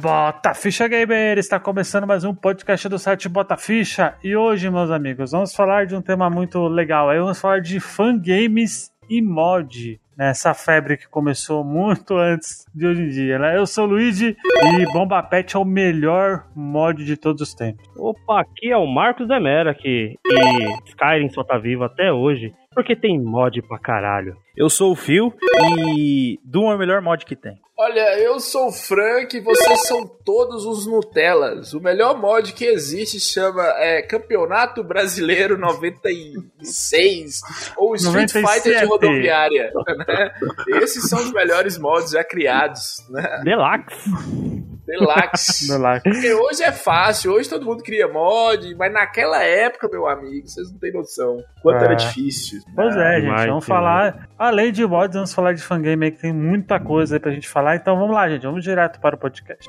Bota Ficha Gamer! Está começando mais um podcast do site Bota Ficha. E hoje, meus amigos, vamos falar de um tema muito legal. Aí vamos falar de fangames e mod. Né? Essa febre que começou muito antes de hoje em dia, né? Eu sou o Luigi e Bomba Pet é o melhor mod de todos os tempos. Opa, aqui é o Marcos Demera aqui. E Skyrim só tá vivo até hoje porque tem mod pra caralho. Eu sou o Phil e Doom é o melhor mod que tem. Olha, eu sou o Frank e vocês são todos os Nutellas. O melhor mod que existe chama é, Campeonato Brasileiro 96 ou Street 97. Fighter de rodoviária. Né? Esses são os melhores mods já criados. Né? Deluxe. Deluxe. Deluxe. Porque hoje é fácil, hoje todo mundo cria mod, mas naquela época, meu amigo, vocês não têm noção quanto É. era difícil. Pois é, gente. vamos falar. Além de mods, vamos falar de fangame aí que tem muita coisa aí pra gente falar. Então vamos lá, gente. Vamos direto para o podcast.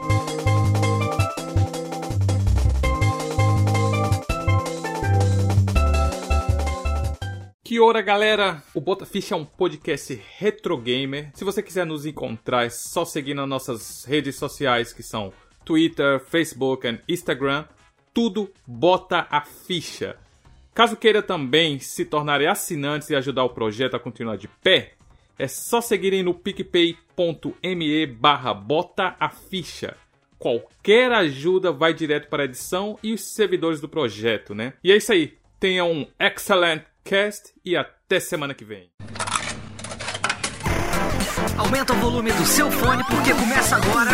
Que ora, galera! O Bota Ficha é um podcast retro gamer. Se você quiser nos encontrar, é só seguir nas nossas redes sociais que são Twitter, Facebook e Instagram. Tudo Bota a Ficha. Caso queira também se tornarem assinantes e ajudar o projeto a continuar de pé, é só seguirem no picpay.me barra Bota a Ficha. Qualquer ajuda vai direto para a edição e os servidores do projeto, né? E é isso aí. Tenha um excellent cast e até semana que vem. Aumenta o volume do seu fone porque começa agora.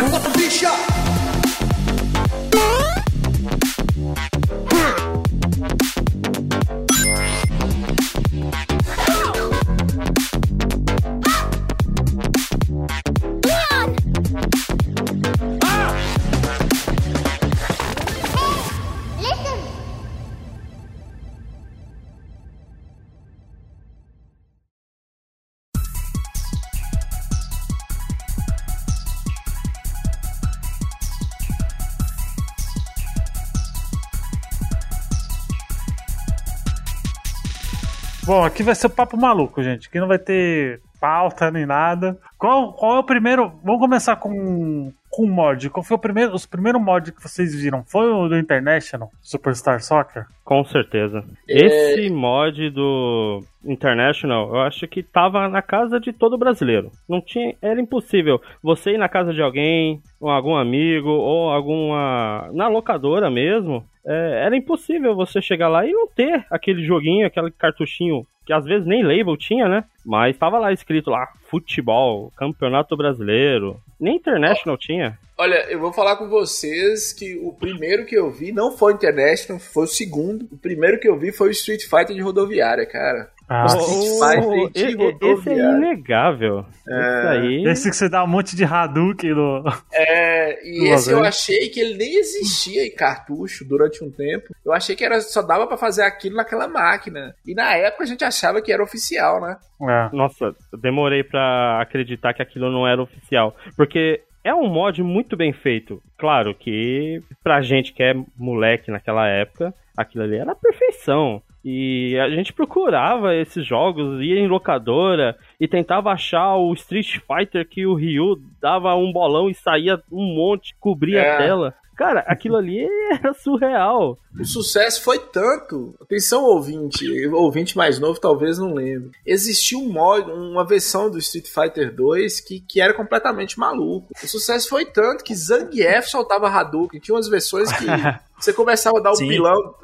Bom, aqui vai ser o papo maluco, gente. Aqui não vai ter pauta nem nada. Qual, qual é o primeiro. Vamos começar com com mod. Qual foi o primeiro, os primeiros mods que vocês viram? Foi o do International, Superstar Soccer? Com certeza. É. Esse mod do International, eu acho que tava na casa de todo brasileiro. Não tinha, era impossível você ir na casa de alguém, ou algum amigo, ou alguma na locadora mesmo. é, era impossível você chegar lá e não ter aquele joguinho, aquele cartuchinho que às vezes nem label tinha, né? Mas tava lá escrito lá futebol, campeonato brasileiro. Nem International tinha. Olha, eu vou falar com vocês que o primeiro que eu vi não foi o International, foi o segundo. O primeiro que eu vi foi o Street Fighter de rodoviária, cara. Ah, Street Fighter Oh, de e- e- esse é rodoviária. inegável. Esse aí. esse que você dá um monte de Hadouken no. É, e Uma esse eu achei que ele nem existia em cartucho durante um tempo. Eu achei que era, só dava pra fazer aquilo naquela máquina. E na época a gente achava que era oficial, né? É. Nossa, eu demorei pra acreditar que aquilo não era oficial. Porque é um mod muito bem feito. Claro que pra gente que é moleque naquela época, aquilo ali era a perfeição. E a gente procurava esses jogos, ia em locadora e tentava achar o Street Fighter que o Ryu dava um bolão e saía um monte, cobria É. a tela. Cara, aquilo ali era surreal. O sucesso foi tanto. Atenção, ouvinte. Ouvinte mais novo talvez não lembre. Existia um mod, uma versão do Street Fighter 2 que, que era completamente maluco. O sucesso foi tanto que Zangief soltava Hadouken. Tinha umas versões que você começava a dar Sim. pilão.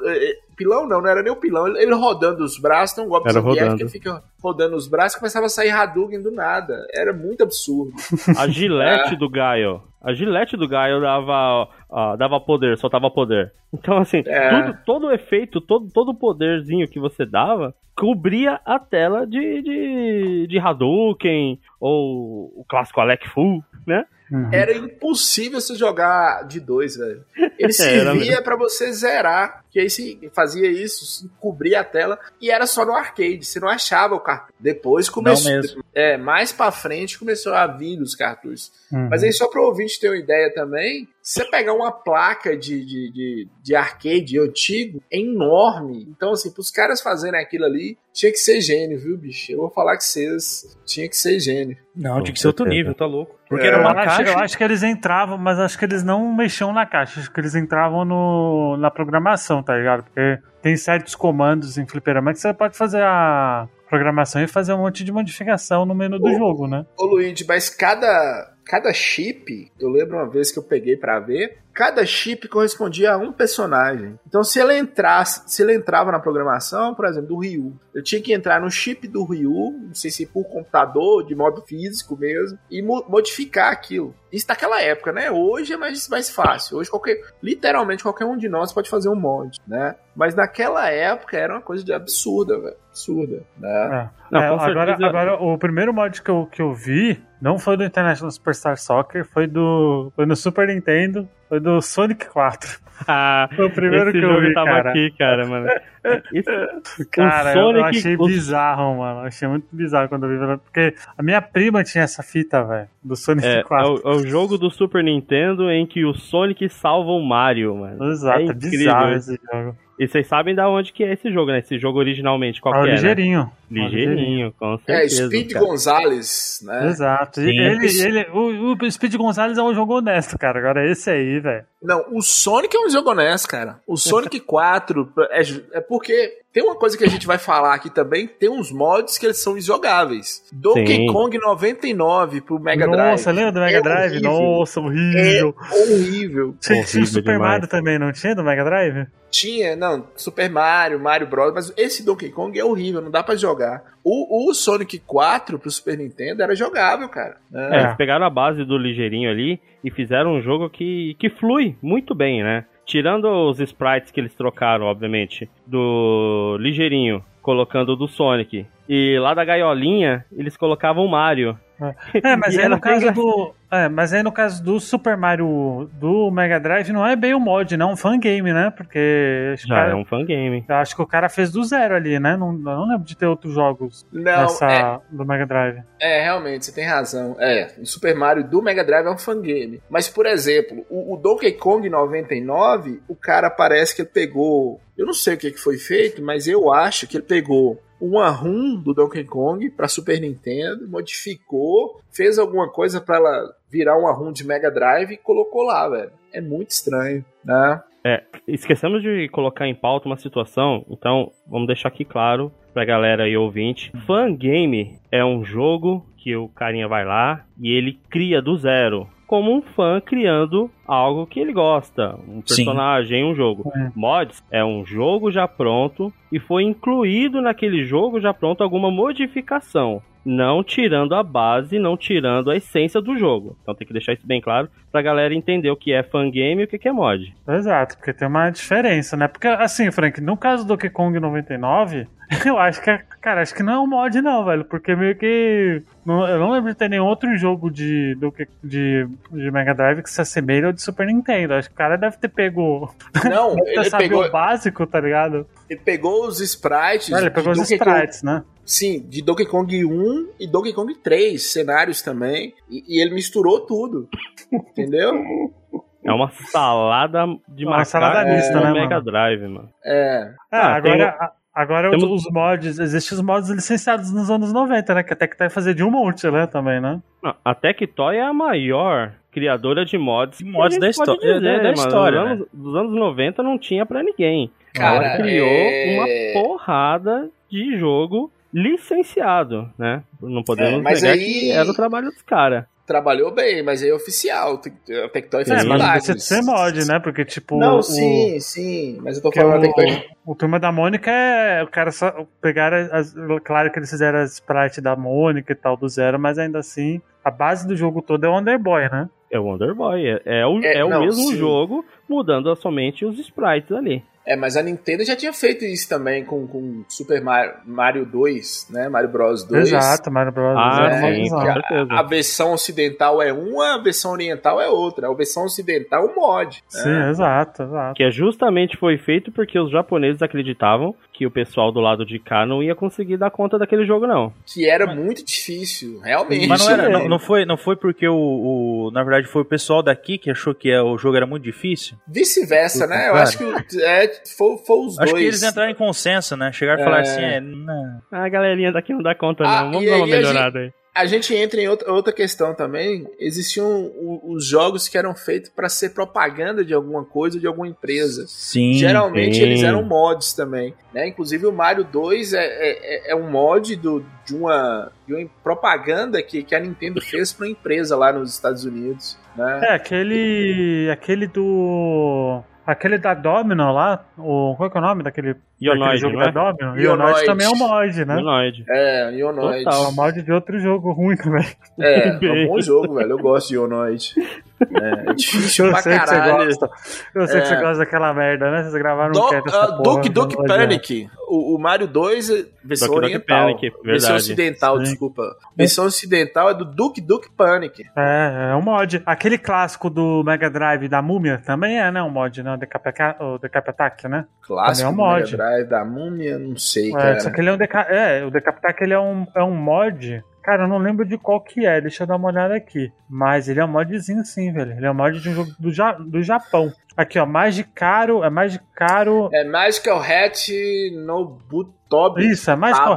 Pilão não, não era nem o pilão. Ele, ele rodando os braços, tem um golpe rodando. que ele fica rodando os braços e começava a sair Hadouken do nada. Era muito absurdo. A gilete É. do Gaio. A gilete do Gaio dava, ó, dava poder, soltava poder. Então, assim, É. tudo, todo o efeito, todo, todo o poderzinho que você dava, cobria a tela de, de, de Hadouken, ou o clássico Alec Fu, né? Uhum. Era impossível você jogar de dois, velho. Ele Era servia pra você zerar, que aí você fazia isso, se cobria a tela, e era só no arcade, você não achava o cartucho. Depois começou, mesmo. é, mais pra frente começou a vir os cartuchos. Uhum. Mas aí, só para o ouvinte ter uma ideia também, se você pegar uma placa de, de, de, de arcade antigo, é enorme. Então, assim, pros caras fazerem aquilo ali, tinha que ser gênio, viu, bicho? Eu vou falar que vocês tinha que ser gênio. Não, Com tinha que ser outro nível, tá louco. Porque É, era uma acho, caixa. eu acho que eles entravam, mas acho que eles não mexiam na caixa, acho que eles entravam no, na programação, tá ligado? Porque tem certos comandos em fliperama que você pode fazer a programação e fazer um monte de modificação no menu do Ô. jogo, né? Ô, Luigi, mas cada, cada chip, eu lembro uma vez que eu peguei pra ver, cada chip correspondia a um personagem. Então, se ele entrasse, se ele entrava na programação, por exemplo, do Ryu, eu tinha que entrar no chip do Ryu, não sei se por computador, de modo físico mesmo, e mo- modificar aquilo. Isso naquela época, né? Hoje é mais, mais fácil. Hoje qualquer, literalmente qualquer um de nós pode fazer um mod, né? Mas naquela época era uma coisa de absurda, velho. Absurda, né? É. Não, É, agora, agora, o primeiro mod que eu, que eu vi não foi do International Superstar Soccer, foi do foi no Super Nintendo, foi do Sonic 4. Ah, Foi o primeiro esse que eu jogo vi, tava cara. aqui, cara, mano. Cara, o eu- Sonic- achei o- bizarro, mano. Eu achei muito bizarro quando eu vi. Porque a minha prima tinha essa fita, velho, do Sonic É, é 4. o, é o jogo do Super Nintendo em que o Sonic salva o Mario, mano. Exato, é é incrível bizarro esse jogo. E vocês sabem da onde que é esse jogo, né? Esse jogo originalmente, qual Ah, o que é, né? ligeirinho. Ligeirinho, com É, certeza. Speed cara. Gonzalez, né? Exato. E Sim. ele, ele, o, o Speed Gonzalez é um jogo honesto, cara. Agora esse aí, velho. Não, o Sonic é um jogo honesto, cara. O Sonic 4 é, é porque tem uma coisa que a gente vai falar aqui também, tem uns mods que eles são injogáveis. Donkey Sim. Kong 99 pro Mega Drive. Nossa, lembra do Mega É Drive? horrível. Nossa, É horrível. horrível. Tinha, tinha o horrível Super demais. Mario também, não tinha do Mega Drive? Tinha, não, Super Mario, Mario Bros, mas esse Donkey Kong é horrível, não dá pra jogar. O, o Sonic 4 pro Super Nintendo era jogável, cara. É, É. eles pegaram a base do ligeirinho ali e fizeram um jogo que, que flui muito bem, né? Tirando os sprites que eles trocaram, obviamente, do ligeirinho, colocando do Sonic. E lá da gaiolinha, eles colocavam o Mario. É, mas aí era no caso do. É, mas aí no caso do Super Mario do Mega Drive não é bem um mod, não, é um fangame, né? Porque Já cara- é um fangame. eu acho que o cara fez do zero ali, né? Não, eu não lembro de ter outros jogos Não, nessa é, do Mega Drive. é, realmente, você tem razão. É, o Super Mario do Mega Drive é um fangame. Mas, por exemplo, o, o Donkey Kong 99, o cara parece que ele pegou. Eu não sei o que, que foi feito, mas eu acho que ele pegou uma ROM do Donkey Kong para Super Nintendo, modificou, fez alguma coisa para ela virar uma ROM de Mega Drive e colocou lá, velho. É muito estranho, né? Esquecemos de colocar em pauta uma situação, então vamos deixar aqui claro pra galera aí ouvinte. Fangame é um jogo que o carinha vai lá e ele cria do zero. Como um fã criando algo que ele gosta, um Sim. personagem, um jogo. É. Mods é um jogo já pronto e foi incluído naquele jogo já pronto alguma modificação. Não tirando a base, não tirando a essência do jogo. Então tem que deixar isso bem claro pra galera entender o que é fangame e o que é mod. Exato, porque tem uma diferença, né? Porque, assim, Frank, no caso do Donkey Kong 99, eu acho que, é- cara, acho que não é um mod, não, velho. Porque meio que. não- eu não lembro de ter nenhum outro jogo de, Donkey- de, de Mega Drive que se assemelhe ao de Super Nintendo. Acho que o cara deve ter pego. Não, Deve ter ele sabido pegou, o básico, tá ligado? ele pegou os sprites. Ele pegou os sprites, né? Sim, de Donkey Kong 1 e Donkey Kong 3, cenários também. E, e ele misturou tudo. Entendeu? É uma salada de Uma macaco salada mista, no né, Mega mano? Drive, mano. É. Ah, Ah, agora, a- agora os- temos- os mods, existem os mods licenciados nos anos 90, né? Que até que tá fazer de um monte, né? Também, né? Não, a Tectoy é a maior criadora de mods. De mods a da histó- dizer, da- da mano. história, Dos anos, dos anos 90 não tinha pra ninguém. Cara, Ela criou é- uma porrada de jogo licenciado, né? Não podemos É, mas negar aí- que era o trabalho dos caras. Trabalhou bem, mas aí é oficial. A Tectoy fez É, mas não milagres. precisa de ser mod, né? Porque, tipo. Não, o- sim, sim. Mas eu tô Porque falando a o, Tectoy. o Turma da Mônica é. O cara só pegaram as. Claro que eles fizeram as sprite da Mônica e tal do zero, mas ainda assim, a base do jogo todo é o Underboy, né? É o Wonder Boy. É, é o, É, é o não, mesmo sim. jogo, mudando somente os sprites ali. É, mas a Nintendo já tinha feito isso também com, com Super Mario, Mario 2, né? Mario Bros 2. Exato, Mario Bros. Ah, é, sim, A, certeza. a versão ocidental é uma, a versão oriental é outra. A versão ocidental é um mod. Sim, exato, exato. Que é justamente foi feito porque os japoneses acreditavam que o pessoal do lado de cá não ia conseguir dar conta daquele jogo, não. Que era muito difícil, realmente. Mas não, era, não, não foi, não foi porque o, o- Na verdade, foi o pessoal daqui que achou que é- o jogo era muito difícil? Vice-versa, né? Eu acho que é, foi, foi os Acho dois. que eles entraram em consenso, né? Chegaram e É. falaram assim: é, não. A galerinha daqui não dá conta, Ah, não. Vamos dar uma melhorada aí. A gente entra em outra, outra questão também. Existiam os jogos que eram feitos para ser propaganda de alguma coisa, de alguma empresa. Sim. Geralmente sim. eles eram mods também, né? Inclusive o Mario 2 é, é, é um mod do, de, uma, de uma propaganda que, que a Nintendo fez para uma empresa lá nos Estados Unidos, né? É, aquele. aquele do. Aquele da Domino lá, o, qual é que é o nome daquele Ionoid, jogo não é? Domino? Ionoid. Ionoid também é um mod, né? Humanoid. É, Ionoid. Total. É um mod de outro jogo ruim também. É, é um bom jogo, velho. Eu gosto de Ionoid. É, é difícil Eu pra sei que você caralho. gosta. Eu sei que É. você gosta daquela merda, né? Vocês gravaram um Do, cat essa uh. Panic. O, o Mario 2 é versão Duke oriental. Panic, versão ocidental, Sim. desculpa. Versão ocidental é do Duke Duke Panic. É, é um mod. Aquele clássico do Mega Drive da Múmia também é, né? Um mod, né? O Decap, o Decap Attack, né? Clássico Também é um mod. Mega Drive da Múmia, não sei, É, cara. só que ele é um deca... É, o Decap Attack ele é um, é um mod. Cara, eu não lembro de qual que é, deixa eu dar uma olhada aqui. Mas ele é um modzinho sim, velho. Ele é um mod de um jogo do, ja... do Japão. Aqui, ó, mais de caro, é mais de caro. É Magical Hat no Butobi. Isso, é mais Tabo.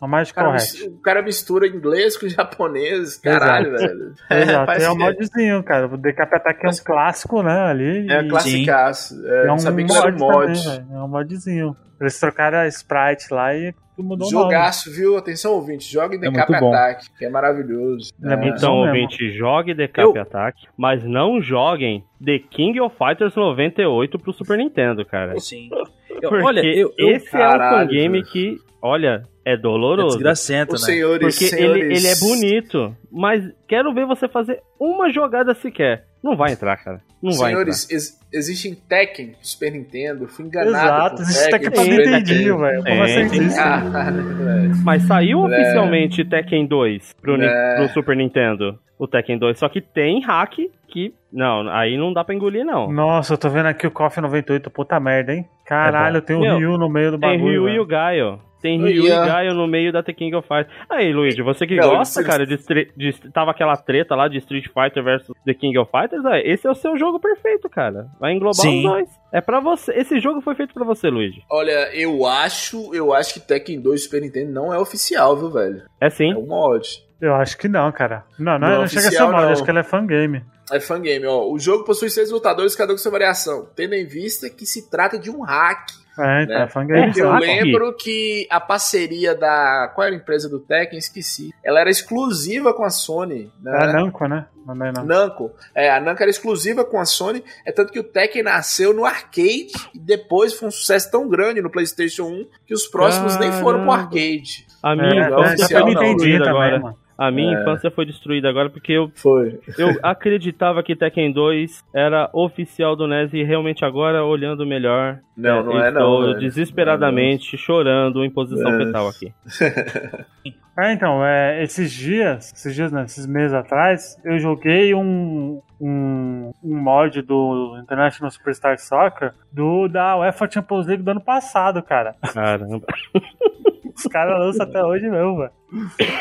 É o mais mis- o cara mistura inglês com japonês, caralho, velho. Exato, parece é um que- modzinho, cara. O Decap Attack é um Mas- clássico, né? Ali. É e- classicaço. É, É um sabia que isso era um mod, mod. também. É um modzinho. Eles trocaram a sprite lá e mudou. Jogaço, viu? Atenção, ouvinte. Joga em É bom. Attack, que é maravilhoso. É muito Então, bom mesmo. ouvinte, jogue The Cap Attack, mas não joguem The King of Fighters 98 pro Super Nintendo, cara. Sim. Porque olha, eu, eu, esse é um Caralho, fangame velho. que, olha, é é doloroso. desgracento, Os né? senhores, Porque senhores... ele, ele é bonito, mas quero ver você fazer uma jogada sequer. Não vai entrar, cara. Não vai entrar. Senhores, ex existem Tekken do Super Nintendo. Fui enganado. Exato, existe Tekken pra Tem, Nintendinho, velho. Como Tem, assim tem. existe? Caralho, velho. Mas saiu É. oficialmente Tekken 2 pro, É. pro Super Nintendo. O Tekken 2. Só que tem hack que. Não, aí não dá pra engolir, não. Nossa, eu tô vendo aqui o KOF 98, puta merda, hein? Caralho, É tem o Meu, Ryu no meio do Tem bagulho. Ryu e o Gaio. Tem Ryu e. Gaio no meio da The King of Fighters. Aí, Luigi, você que Não, gosta, cara, de, de- Tava aquela treta lá de Street Fighter versus The King of Fighters, aí, esse é o seu jogo perfeito, cara. Vai englobar Sim. os dois. É pra você. Esse jogo foi feito pra você, Luigi. Olha, eu acho, eu acho que Tekken 2 Super Nintendo não é oficial, viu, velho? É sim. É um mod. Eu acho que não, cara. Não, não, Não, não chega a ser oficial, mod, não. acho que ele é fangame. É fangame, ó. O jogo possui seis lutadores, cada um com sua variação, tendo em vista que se trata de um hack. É, então, Né? é fangame. É, Eu hack. lembro que a parceria da. Qual era a empresa do Tekken? Esqueci. Ela era exclusiva com a Sony. Né? É a Namco, né? Não é não. Namco. É, a Namco era exclusiva com a Sony. É tanto que o Tekken nasceu no arcade e depois foi um sucesso tão grande no PlayStation 1 que os próximos nem foram pro Caramba. arcade. A minha É, não, infância oficial não, destruída também, agora. mano. A minha É. infância foi destruída agora porque eu, Foi. eu acreditava que Tekken 2 era oficial do NES e realmente agora, olhando melhor, Não, não é estou não. velho. desesperadamente chorando em posição É. fetal aqui. É, então, é, esses dias, esses dias, né, esses meses atrás, eu joguei um, um, um mod do International Superstar Soccer do da UEFA Champions League do ano passado, cara. Caramba. Os caras lançam até hoje mesmo, velho.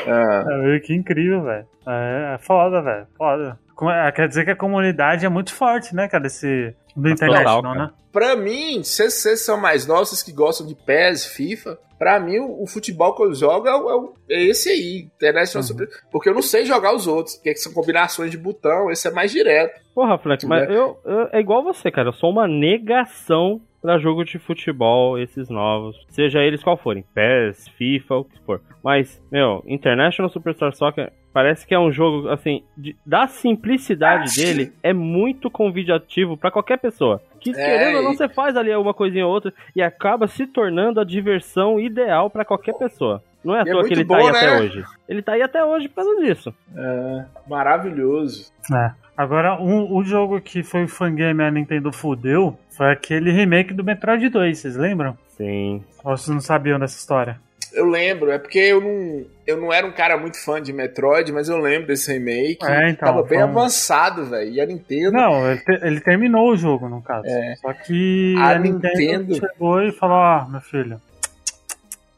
É meio que incrível, velho. É, é foda, velho. Foda. É, Quer dizer que a comunidade é muito forte, né, cara, desse do International, cara. né? pra mim, se vocês são mais novos, vocês que gostam de PES, FIFA, pra mim o, o futebol que eu jogo é, o- é é esse aí, International Uhum. Super. Porque eu não sei jogar os outros, porque são combinações de botão, esse é mais direto. Porra, Flex, mas Né? eu, eu- é igual você, cara. Eu sou uma negação pra jogo de futebol, esses novos. Seja eles qual forem. PES, FIFA, o que for. Mas, meu, International Superstar Soccer parece que é um jogo, assim, de- da simplicidade dele, é muito convidativo pra qualquer pessoa. Que É, querendo ou não, você faz ali uma coisinha ou outra e acaba se tornando a diversão ideal pra qualquer pessoa. Não é à E é toa que muito ele tá bom, aí até né? hoje. Ele tá aí até hoje por causa disso. É, maravilhoso. É. Agora, um, o jogo que foi o fangame a Nintendo fudeu foi aquele remake do Metroid 2, vocês lembram? Sim. Ou vocês não sabiam dessa história? Eu lembro, é porque eu não, eu não era um cara muito fã de Metroid, mas eu lembro desse remake. É, então, Tava bem um- avançado, velho. E a Nintendo. Não, ele, te- ele terminou o jogo, no caso. É. Só que A a, Nintendo, Nintendo- chegou e falou, ó, meu filho,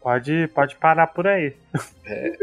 pode, pode parar por aí.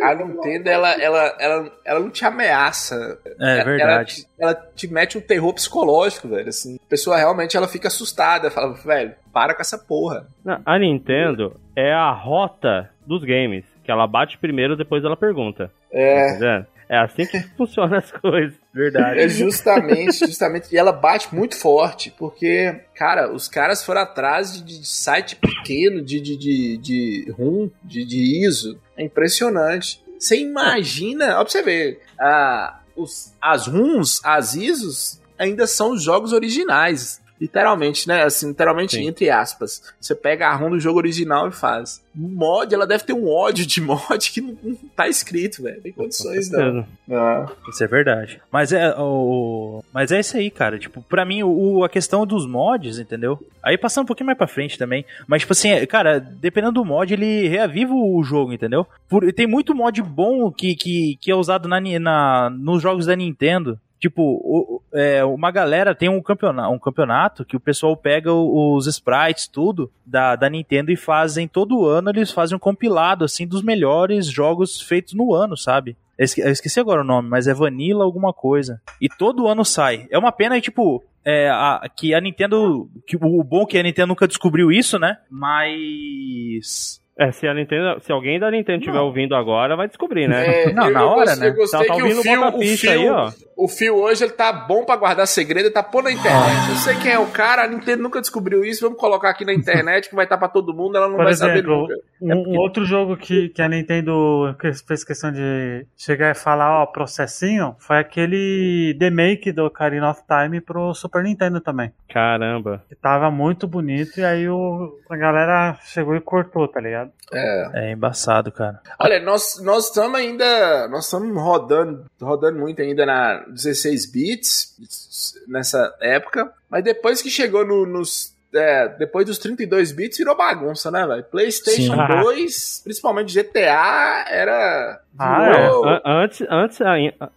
A Nintendo, ela, ela, ela, ela não te ameaça. É Ela- verdade. Ela, ela te mete um terror psicológico, velho. Assim, a pessoa realmente ela fica assustada. Fala, velho, para com essa porra. Não, a Nintendo é a rota dos games. Que ela bate primeiro, depois ela pergunta. Tá É. entendendo? É assim que funcionam as coisas. Verdade. É justamente, justamente. E ela bate muito forte, porque, cara, os caras foram atrás de, de site pequeno, de, de, de, de RUM, de, de ISO. É impressionante. Você imagina, ó, pra você ver, a, os, as RUMs, as ISOs, ainda são os jogos originais. Literalmente, né? Assim, literalmente, Sim. entre aspas. Você pega a ROM do jogo original e faz. Mod, ela deve ter um ódio de mod que não, não tá escrito, velho. Tem condições, não. Ah. Isso é verdade. Mas é o. Mas é isso aí, cara. Tipo, pra mim, o, a questão dos mods, entendeu? Aí passando um pouquinho mais pra frente também. Mas, tipo assim, é- cara, dependendo do mod, ele reaviva o jogo, entendeu? Por- tem muito mod bom que, que, que é usado na, na, nos jogos da Nintendo. Tipo, é, uma galera tem um campeonato, um campeonato que o pessoal pega os sprites, tudo, da, da Nintendo e fazem, todo ano, eles fazem um compilado, assim, dos melhores jogos feitos no ano, sabe? Eu esqueci agora o nome, mas é Vanilla alguma coisa. E todo ano sai. É uma pena, tipo, é, a- que a Nintendo. Que, o bom é que a Nintendo nunca descobriu isso, né? Mas. É, se a Nintendo, se alguém da Nintendo estiver ouvindo agora, vai descobrir, né? É, Não, eu- na eu hora, gostei- né? Eu gostei Tá- tá que ouvindo o fio, o fio, aí, ó. o fio hoje ele tá bom pra guardar segredo, ele tá pondo na internet. Eu sei quem é o cara, a Nintendo nunca descobriu isso, vamos colocar aqui na internet que vai estar pra todo mundo, ela não Por vai exemplo, saber nunca. Um, um outro jogo que, que a Nintendo que fez questão de chegar e falar, ó, processinho, foi aquele remake do Ocarina of Time pro Super Nintendo também. Caramba. Que tava muito bonito e aí o, a galera chegou e cortou, tá ligado? É. É embaçado, cara. Olha, nós nós estamos ainda, nós estamos rodando, rodando muito ainda na 16 bits nessa época, mas depois que chegou no- nos é, depois dos 32 bits virou bagunça, né, velho? PlayStation Sim. 2, principalmente GTA, era Ah, É, antes, antes,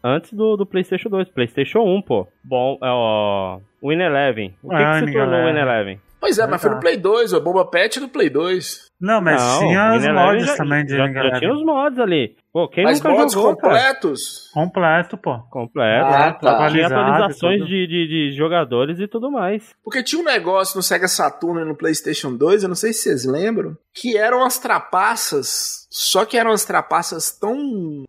antes do, do PlayStation 2, PlayStation 1, pô. Bom, é, ó. Win Eleven. O que, Ah, que se tornou o Win Eleven. Pois é, mas foi no. Play 2, o Bomba Pet é do Play 2. Não, mas Não, tinha os mods já- também de já, já tinha os mods ali. Pô, quem mas nunca mods jogou, cara? completos. Completo, pô. Completo. Ah, tá. Tinha atualizações de, de, de jogadores e tudo mais. Porque tinha um negócio no Sega Saturn e no PlayStation 2, eu não sei se vocês lembram, que eram as trapaças. Só que eram as trapaças tão.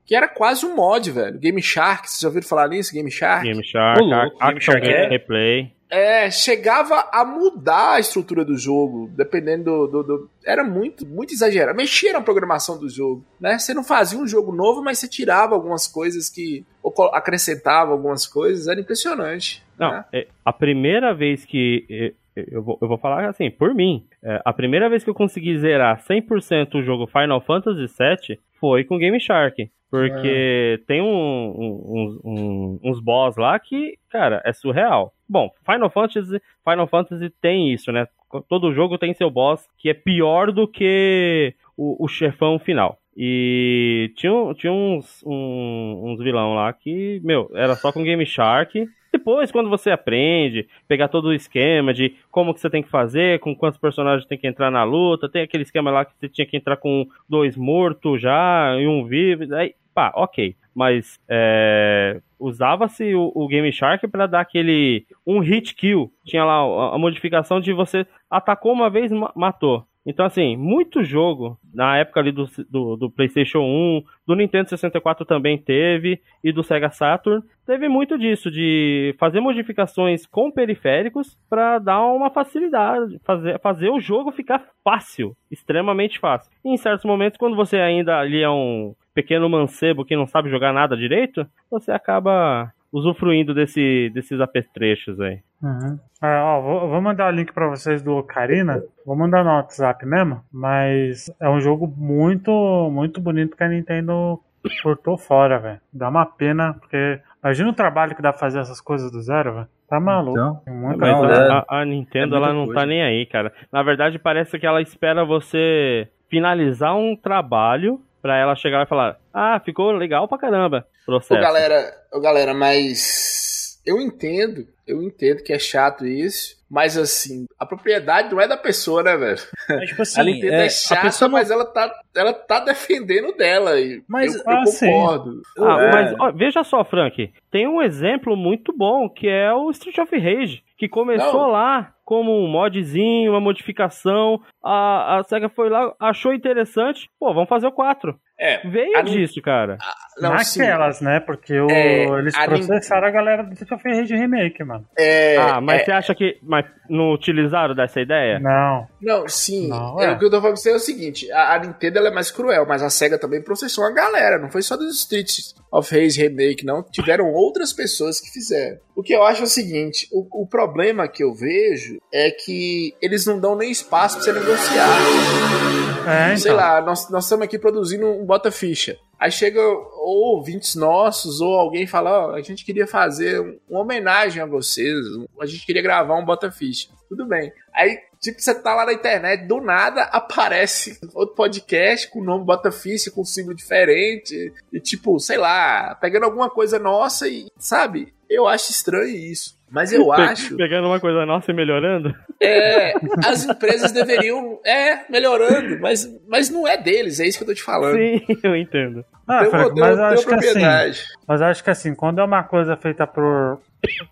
que era quase um mod, velho. Game Shark, vocês já ouviram falar nisso? Game Shark? Game Shark, Ô, louco, Action Game Shark Game é- Replay. É, chegava a mudar a estrutura do jogo, dependendo do. do- do- era muito, muito exagerado. Mexia na programação do jogo, né? Você não fazia um jogo novo, mas você tirava algumas coisas que. ou acrescentava algumas coisas, era impressionante. Não, né? é, a primeira vez que. É, Eu vou, eu vou falar assim, por mim. é, a primeira vez que eu consegui zerar 100% o jogo Final Fantasy VII foi com Game Shark. Porque tem um- um- um- uns boss lá que, cara, é surreal. Bom, Final Fantasy, Final Fantasy tem isso, né? Todo jogo tem seu boss que é pior do que o, o chefão final. E tinha, tinha uns, uns vilão lá que, meu, era só com Game Shark. Depois, quando você aprende, pegar todo o esquema de como que você tem que fazer, com quantos personagens tem que entrar na luta, tem aquele esquema lá que você tinha que entrar com dois mortos já e um vivo, aí, pá, ok. Mas é, usava-se o, o Game Shark para dar aquele um hit kill. Tinha lá a, a modificação de você atacou uma vez, ma- matou. Então, assim, muito jogo, na época ali do, do, do PlayStation 1, do Nintendo 64 também teve, e do Sega Saturn, teve muito disso, de fazer modificações com periféricos para dar uma facilidade, fazer, fazer o jogo ficar fácil, extremamente fácil. E em certos momentos, quando você ainda ali é um pequeno mancebo que não sabe jogar nada direito, você acaba usufruindo desse, desses apetrechos aí. Uhum. É, ó, vou, vou mandar o link pra vocês do Ocarina. Vou mandar no WhatsApp mesmo. Mas é um jogo muito, muito bonito que a Nintendo cortou fora, velho. Dá uma pena, porque. Imagina o trabalho que dá pra fazer essas coisas do zero, velho. Tá maluco. Então, Muita Mas a, a Nintendo, é ela não coisa. tá nem aí, cara. Na verdade, parece que ela espera você finalizar um trabalho pra ela chegar e falar: Ah, ficou legal pra caramba. Ô, Processo. galera, ô, galera, mas eu entendo, eu entendo que é chato isso, mas assim, a propriedade não é da pessoa, né, velho? Mas, tipo assim, a Nintendo é, é, chata, pessoa não- mas ela tá, ela tá defendendo dela. E Mas, eu, eu ah, sim. concordo. Ah, É. mas ó, veja só, Frank, tem um exemplo muito bom que é o Street of Rage, que começou Não. lá como um modzinho, uma modificação. A, a SEGA foi lá, achou interessante, pô, vamos fazer o 4. É, Veio A disso, cara. não, sim. Naquelas, né? Porque o- É, eles a Nin- processaram a galera do Street of Rage Remake, mano. É, ah, mas é, você acha que mas não utilizaram dessa ideia? Não. Não, sim. Não, é. é. O que eu tô falando é o seguinte: a, a Nintendo ela é mais cruel, mas a SEGA também processou a galera. Não foi só dos Street of Rage Remake, não. Tiveram outras pessoas que fizeram. O que eu acho é o seguinte: o, o problema que eu vejo é que eles não dão nem espaço pra você negociar. É, Sei então. lá, nós, nós estamos aqui produzindo um bota ficha. Aí chega ou ouvintes nossos, ou alguém fala, ó, a gente queria fazer um- uma homenagem a vocês, a gente queria gravar um bota ficha. Tudo bem. Aí, tipo, você tá lá na internet, do nada aparece outro podcast com o nome Bota Ficha, com um símbolo diferente, e tipo, sei lá, pegando alguma coisa nossa e, sabe, eu acho estranho isso. Mas eu Pe- acho. Pegando uma coisa nossa e melhorando? É, as empresas deveriam. É, melhorando, mas, mas não é deles, é isso que eu tô te falando. Sim, eu entendo. Ah, Deu- Franco, deu- mas eu deu acho que assim, propriedade. mas eu acho que assim, quando é uma coisa feita por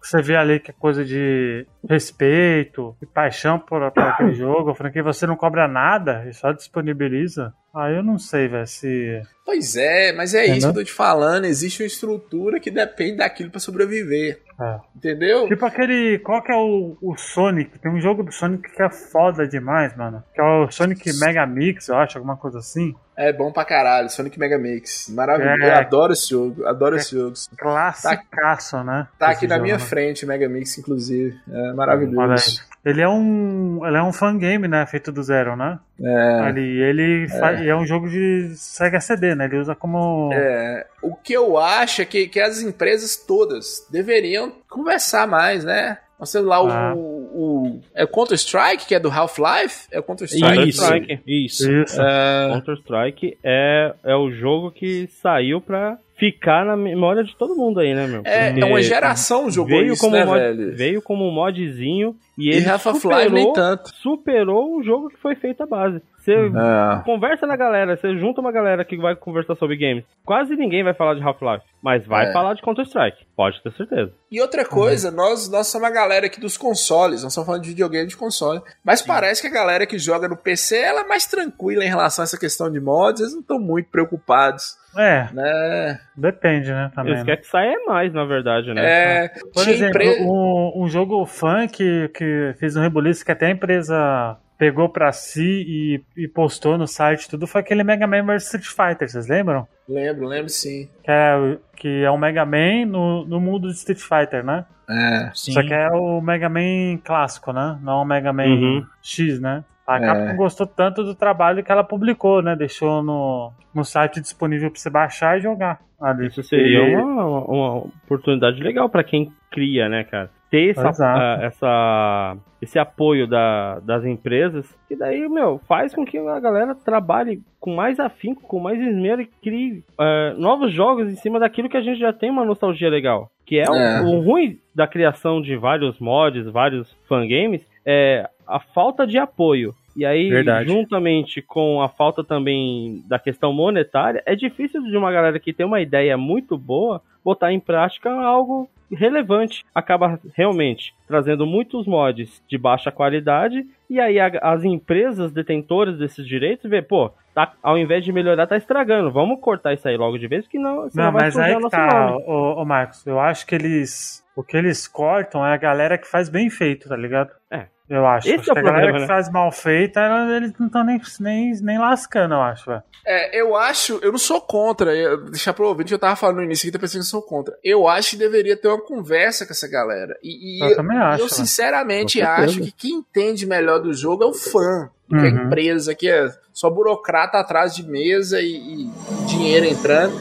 você vê ali que é coisa de respeito e paixão por, por aquele jogo, Frank, e você não cobra nada e só disponibiliza, aí eu não sei, velho, se Pois é, mas é Entendeu? isso que eu tô te falando. Existe uma estrutura que depende daquilo pra sobreviver. é. Entendeu? Tipo aquele. Qual que é o, o Sonic? Tem um jogo do Sonic que é foda demais, mano. Que é o Sonic Mega Mix, eu acho, alguma coisa assim. É bom pra caralho. Sonic Mega Mix. Maravilhoso. É. Eu adoro esse jogo. Adoro É. esse jogo. Classicaço, né? Tá aqui na minha né? frente Mega Mix, inclusive. É maravilhoso. Ele é um. Ele é um fangame, né? Feito do zero, né? É. Ali, ele fa- e é um jogo de Sega CD, né? Ele usa como. É, o que eu acho é que, que as empresas todas deveriam conversar mais, né? Nós temos lá Ah. o- É o Counter-Strike, que é do Half-Life? É o Counter-Strike? Isso, Counter-Strike. isso. Isso. É, Counter-Strike é, é o jogo que saiu pra ficar na memória de todo mundo aí, né, meu? é, Porque é uma geração jogou veio isso, como né, mod- velho? Veio como um modzinho e E ele nem superou, tanto. superou o jogo que foi feito à base. Você É. conversa na galera, você junta uma galera que vai conversar sobre games. Quase ninguém vai falar de Half-Life, mas vai É. falar de Counter-Strike. Pode ter certeza. E outra coisa, nós, nós somos a galera aqui dos consoles, nós estamos falando de videogame de console, mas parece que a galera que joga no PC ela é mais tranquila em relação a essa questão de mods, eles não estão muito preocupados, É, né? depende, né? Também. Eles né? querem que saia mais, na verdade, né? É, Por tinha exemplo, empre- um, um jogo fã que, que fez um rebuliço que até a empresa pegou pra si e, e postou no site tudo foi aquele Mega Man vs Street Fighter, vocês lembram? Lembro, lembro sim. Que é, o- que é o Mega Man no, no mundo de Street Fighter, né? É. Sim. Só que é o Mega Man clássico, né? Não o Mega Man Uhum. X, né? A É. Capcom gostou tanto do trabalho que ela publicou, né? Deixou no, no site disponível pra você baixar e jogar ali. Isso seria E- uma, uma oportunidade legal pra quem cria, né, cara? Ter essa, ah, essa- esse apoio da- das empresas, que daí, meu, faz com que a galera trabalhe com mais afinco, com mais esmero e crie ah, novos jogos em cima daquilo que a gente já tem uma nostalgia legal. Que é, o- É. O, ruim da criação de vários mods, vários fangames, é a falta de apoio. E aí, Verdade. juntamente com a falta também da questão monetária, é difícil de uma galera que tem uma ideia muito boa botar em prática algo relevante. Acaba realmente trazendo muitos mods de baixa qualidade e aí a- as empresas detentoras desses direitos vê, pô, tá, ao invés de melhorar, tá estragando. Vamos cortar isso aí logo de vez, que não, senão Não, vai mas aí o que tá, ô, ô Marcos. Eu acho que eles. O que eles cortam é a galera que faz bem feito, tá ligado? É. Eu acho. Esse acho é o que a galera problema, que né? faz mal feita, ela- eles não estão nem, nem, nem lascando, eu acho, velho. É, eu acho, eu não sou contra, eu, deixar pro ouvinte, eu tava falando no início que tá pensando que eu sou contra. Eu acho que deveria ter uma conversa com essa galera. E, e Eu também acho, eu né? sinceramente acho que quem entende melhor do jogo é o fã. Do que a Uhum. empresa, que é só burocrata atrás de mesa e, e dinheiro entrando.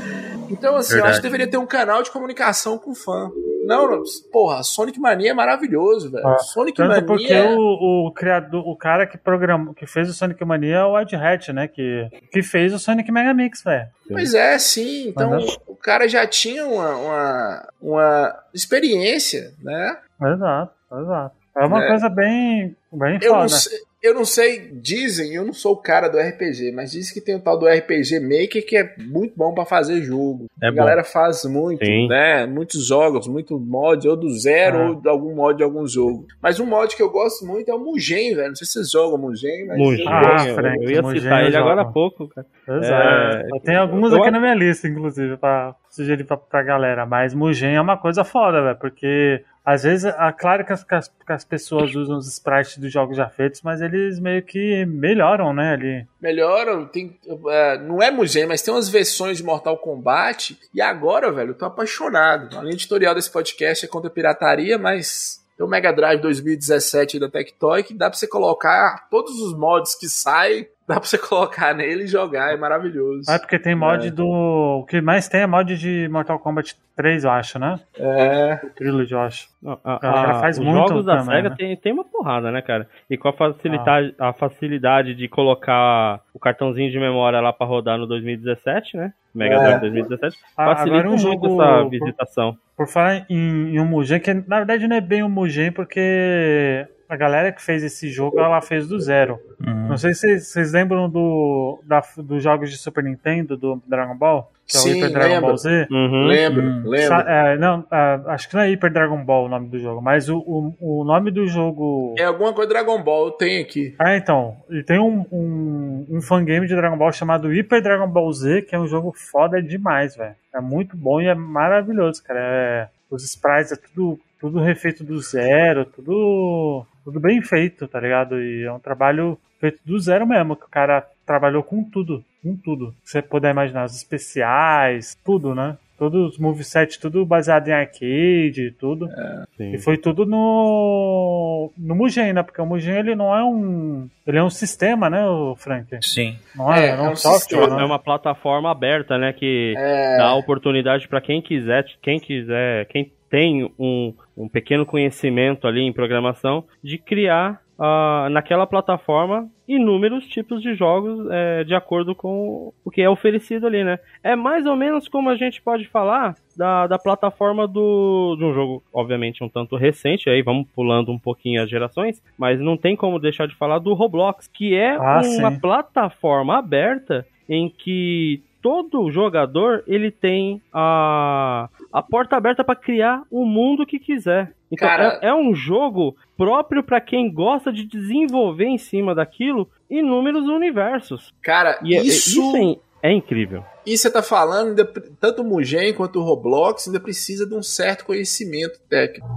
Então, assim, eu Verdade. acho que deveria ter um canal de comunicação com o fã. Não, porra, Sonic Mania é maravilhoso, velho. Ah, Sonic Tanto Mania. porque o, o criador, o cara que programou, que fez o Sonic Mania é o Ed Hat, né? Que, que fez o Sonic Mega Mix, velho. Pois é, sim. Então, Uhum. o cara já tinha uma, uma, uma experiência, né? Exato, exato. É uma É. coisa bem, bem Eu foda. não, sei, eu não sei, dizem, eu não sou o cara do RPG, mas dizem que tem o tal do RPG Maker que é muito bom pra fazer jogo. É a bom. galera faz muito, Sim. né? Muitos jogos, muito mod, ou do zero, Ah. ou de algum mod de algum jogo. Mas um mod que eu gosto muito é o Mugen, velho. Não sei se vocês jogam Mugen, mas. Mugen, Ah, Frank, eu ia Mugen citar ele agora jogo. há pouco, cara. Exato. É, eu tenho alguns eu aqui na minha lista, inclusive, pra sugerir pra, pra galera. Mas Mugen é uma coisa foda, velho. Porque às vezes, é claro que as, que as- que as pessoas usam os sprites dos jogos já feitos, mas eles meio que melhoram, né? Ali. Melhoram, tem, é, não é Mugen, mas tem umas versões de Mortal Kombat. E agora, velho, eu tô apaixonado. A linha editorial desse podcast é contra a pirataria, mas tem o Mega Drive 2017 da Tectoy que dá pra você colocar todos os mods que saem, dá pra você colocar nele e jogar, é maravilhoso. Ah, porque tem mod do. O que mais tem é mod de Mortal Kombat 3, eu acho, né? É, O Trilogy, eu acho. A, a, galera faz os muito jogos da também, SEGA né? tem, tem uma porrada, né, cara? E com a facilidade, a facilidade de colocar o cartãozinho de memória lá pra rodar no 2017, né? Mega É. Drive 2017, Ah, facilita agora um muito jogo- essa visitação. Por falar em, em um Mugen, que na verdade não é bem um Mugen, porque a galera que fez esse jogo, ela fez do zero. Uhum. Não sei se vocês- lembram do, da, dos jogos de Super Nintendo, do Dragon Ball? Que é o Hyper Dragon lembro. Ball Z. Uhum. lembro, Hum. lembro. Sa- é, não, é, acho que não é Hyper Dragon Ball o nome do jogo, mas o, o, o nome do jogo. É alguma coisa Dragon Ball, eu tenho aqui. Ah, então. E tem um, um, um fangame de Dragon Ball chamado Hyper Dragon Ball Z, que é um jogo foda demais, velho. É muito bom e é maravilhoso, cara. É, os sprites é tudo, tudo refeito do zero, tudo, tudo bem feito, tá ligado? E é um trabalho feito do zero mesmo, que o cara trabalhou com tudo, com tudo. Você puder imaginar, os especiais, tudo, né? Todos os movesets, tudo baseado em arcade, tudo. Sim. E foi tudo no no Mugen, né? Porque o Mugen ele não é um, ele é um sistema, né, o Frank? Sim. Não é, É, é, é um, um software, sistema, né? É uma plataforma aberta, né? Que É, dá oportunidade para quem quiser, quem quiser, quem tem um, um pequeno conhecimento ali em programação, de criar ah, naquela plataforma inúmeros tipos de jogos é, de acordo com o que é oferecido ali, né? É mais ou menos como a gente pode falar da, da plataforma do, de um jogo, obviamente, um tanto recente, aí vamos pulando um pouquinho as gerações, mas não tem como deixar de falar do Roblox, que é Ah, uma sim. plataforma aberta em que todo jogador ele tem a, a porta aberta para criar o mundo que quiser. Então Cara- é, é um jogo próprio para quem gosta de desenvolver em cima daquilo inúmeros universos. cara, E é- isso, isso é, é incrível. Isso você tá falando, ainda tanto o Mugen quanto o Roblox ainda precisa de um certo conhecimento técnico.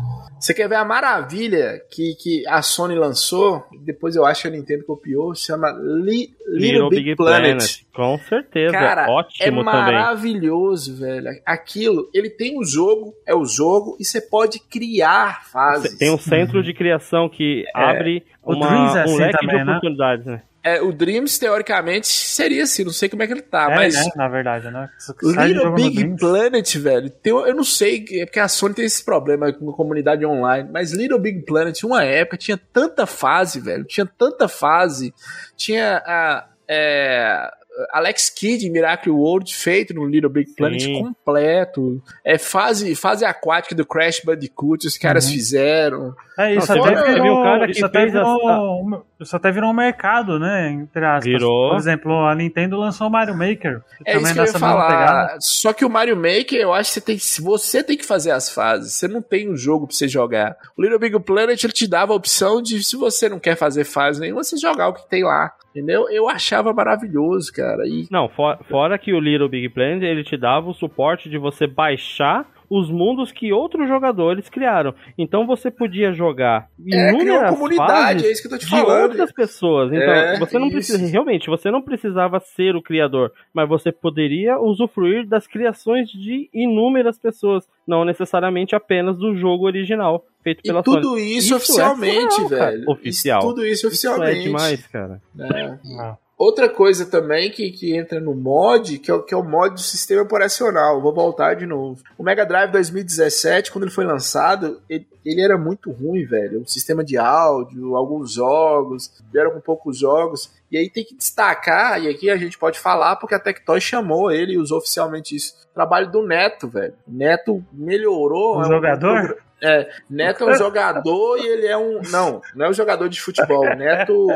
Você quer ver a maravilha que, que a Sony lançou? Depois eu acho que a Nintendo copiou, chama Li- Little, Big, Planet. Com certeza. Cara, é Ótimo também. maravilhoso, velho. Aquilo, ele tem um jogo, é o jogo, e você pode criar fases. Tem um centro de criação que abre O uma, é um assim leque também, de né? oportunidades, né? É, o Dreams, teoricamente, seria assim, não sei como é que ele tá, É, mas... né, na verdade, né? Little Big. Planet, velho, tem, eu não sei, é porque a Sony tem esse problema com a comunidade online, mas Little Big Planet, uma época, tinha tanta fase, velho, tinha tanta fase, tinha a, é, Alex Kidd em Miracle World feito no Little Big Planet Sim. completo, é fase, fase aquática do Crash Bandicoot, os caras Uhum. fizeram, É, isso Não, até virou, viu o cara que isso até a- virou, um- isso até virou um mercado, né? Entre aspas. Virou. Por exemplo, a Nintendo lançou o Mario Maker. É também isso que eu ia falar. Só que o Mario Maker, eu acho que você tem, que- você tem que fazer as fases. Você não tem um jogo pra você jogar. O Little Big Planet ele te dava a opção de, se você não quer fazer fase nenhuma, você jogar o que tem lá. Entendeu? Eu achava maravilhoso, cara. E Não, for- fora que o Little Big Planet ele te dava o suporte de você baixar os mundos que outros jogadores criaram. Então você podia jogar é, inúmeras comunidade, fases é isso que eu tô te de falando. outras pessoas. Então, É, você não isso. precisa, realmente, você não precisava ser o criador, mas você poderia usufruir das criações de inúmeras pessoas, não necessariamente apenas do jogo original feito E pela tudo Sony. isso, Isso é oficialmente, surreal, cara. velho. Oficial. Isso- tudo isso Isso é oficialmente. demais, cara. É. Ah. Outra coisa também que, que entra no mod, que é, o, que é o mod do sistema operacional. Vou voltar de novo. O Mega Drive 2017, quando ele foi lançado, ele, ele era muito ruim, velho. O sistema de áudio, alguns jogos, vieram com poucos jogos. E aí tem que destacar, e aqui a gente pode falar, porque a Tectoy chamou ele e usou oficialmente isso. Trabalho do Neto, velho. Neto melhorou. O é um- jogador? É, Neto é um jogador e ele é um. Não, não é um jogador de futebol. Neto,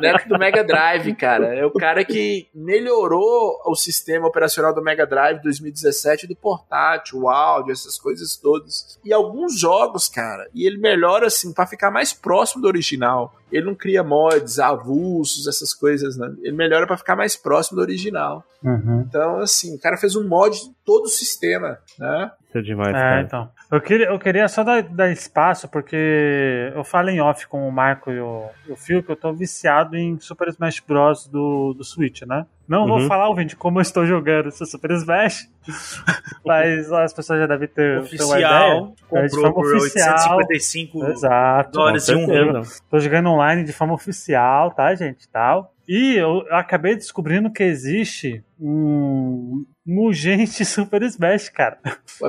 Neto do Mega Drive, cara. É o cara que melhorou o sistema operacional do Mega Drive 2017 do portátil, o áudio, essas coisas todas. E alguns jogos, cara. E ele melhora, assim, pra ficar mais próximo do original. Ele não cria mods, avulsos, essas coisas, né? Ele melhora pra ficar mais próximo do original. Uhum. Então, assim, o cara fez um mod de todo o sistema, né? Isso é demais, É, cara. então. Eu queria, eu queria só dar, dar espaço, porque eu falo em off com o Marco e o, e o Phil que eu tô viciado em Super Smash Bros. do, do Switch, né? Não vou Uhum. falar, ouvinte, como eu estou jogando esse Super Smash, mas as pessoas já devem ter, ter uma Oficial, ideia. É, comprou por oficial. 855 Exato. dólares e um euro. Tô jogando online de forma oficial, tá, gente? Tal. E eu acabei descobrindo que existe um, um urgente Super Smash, cara.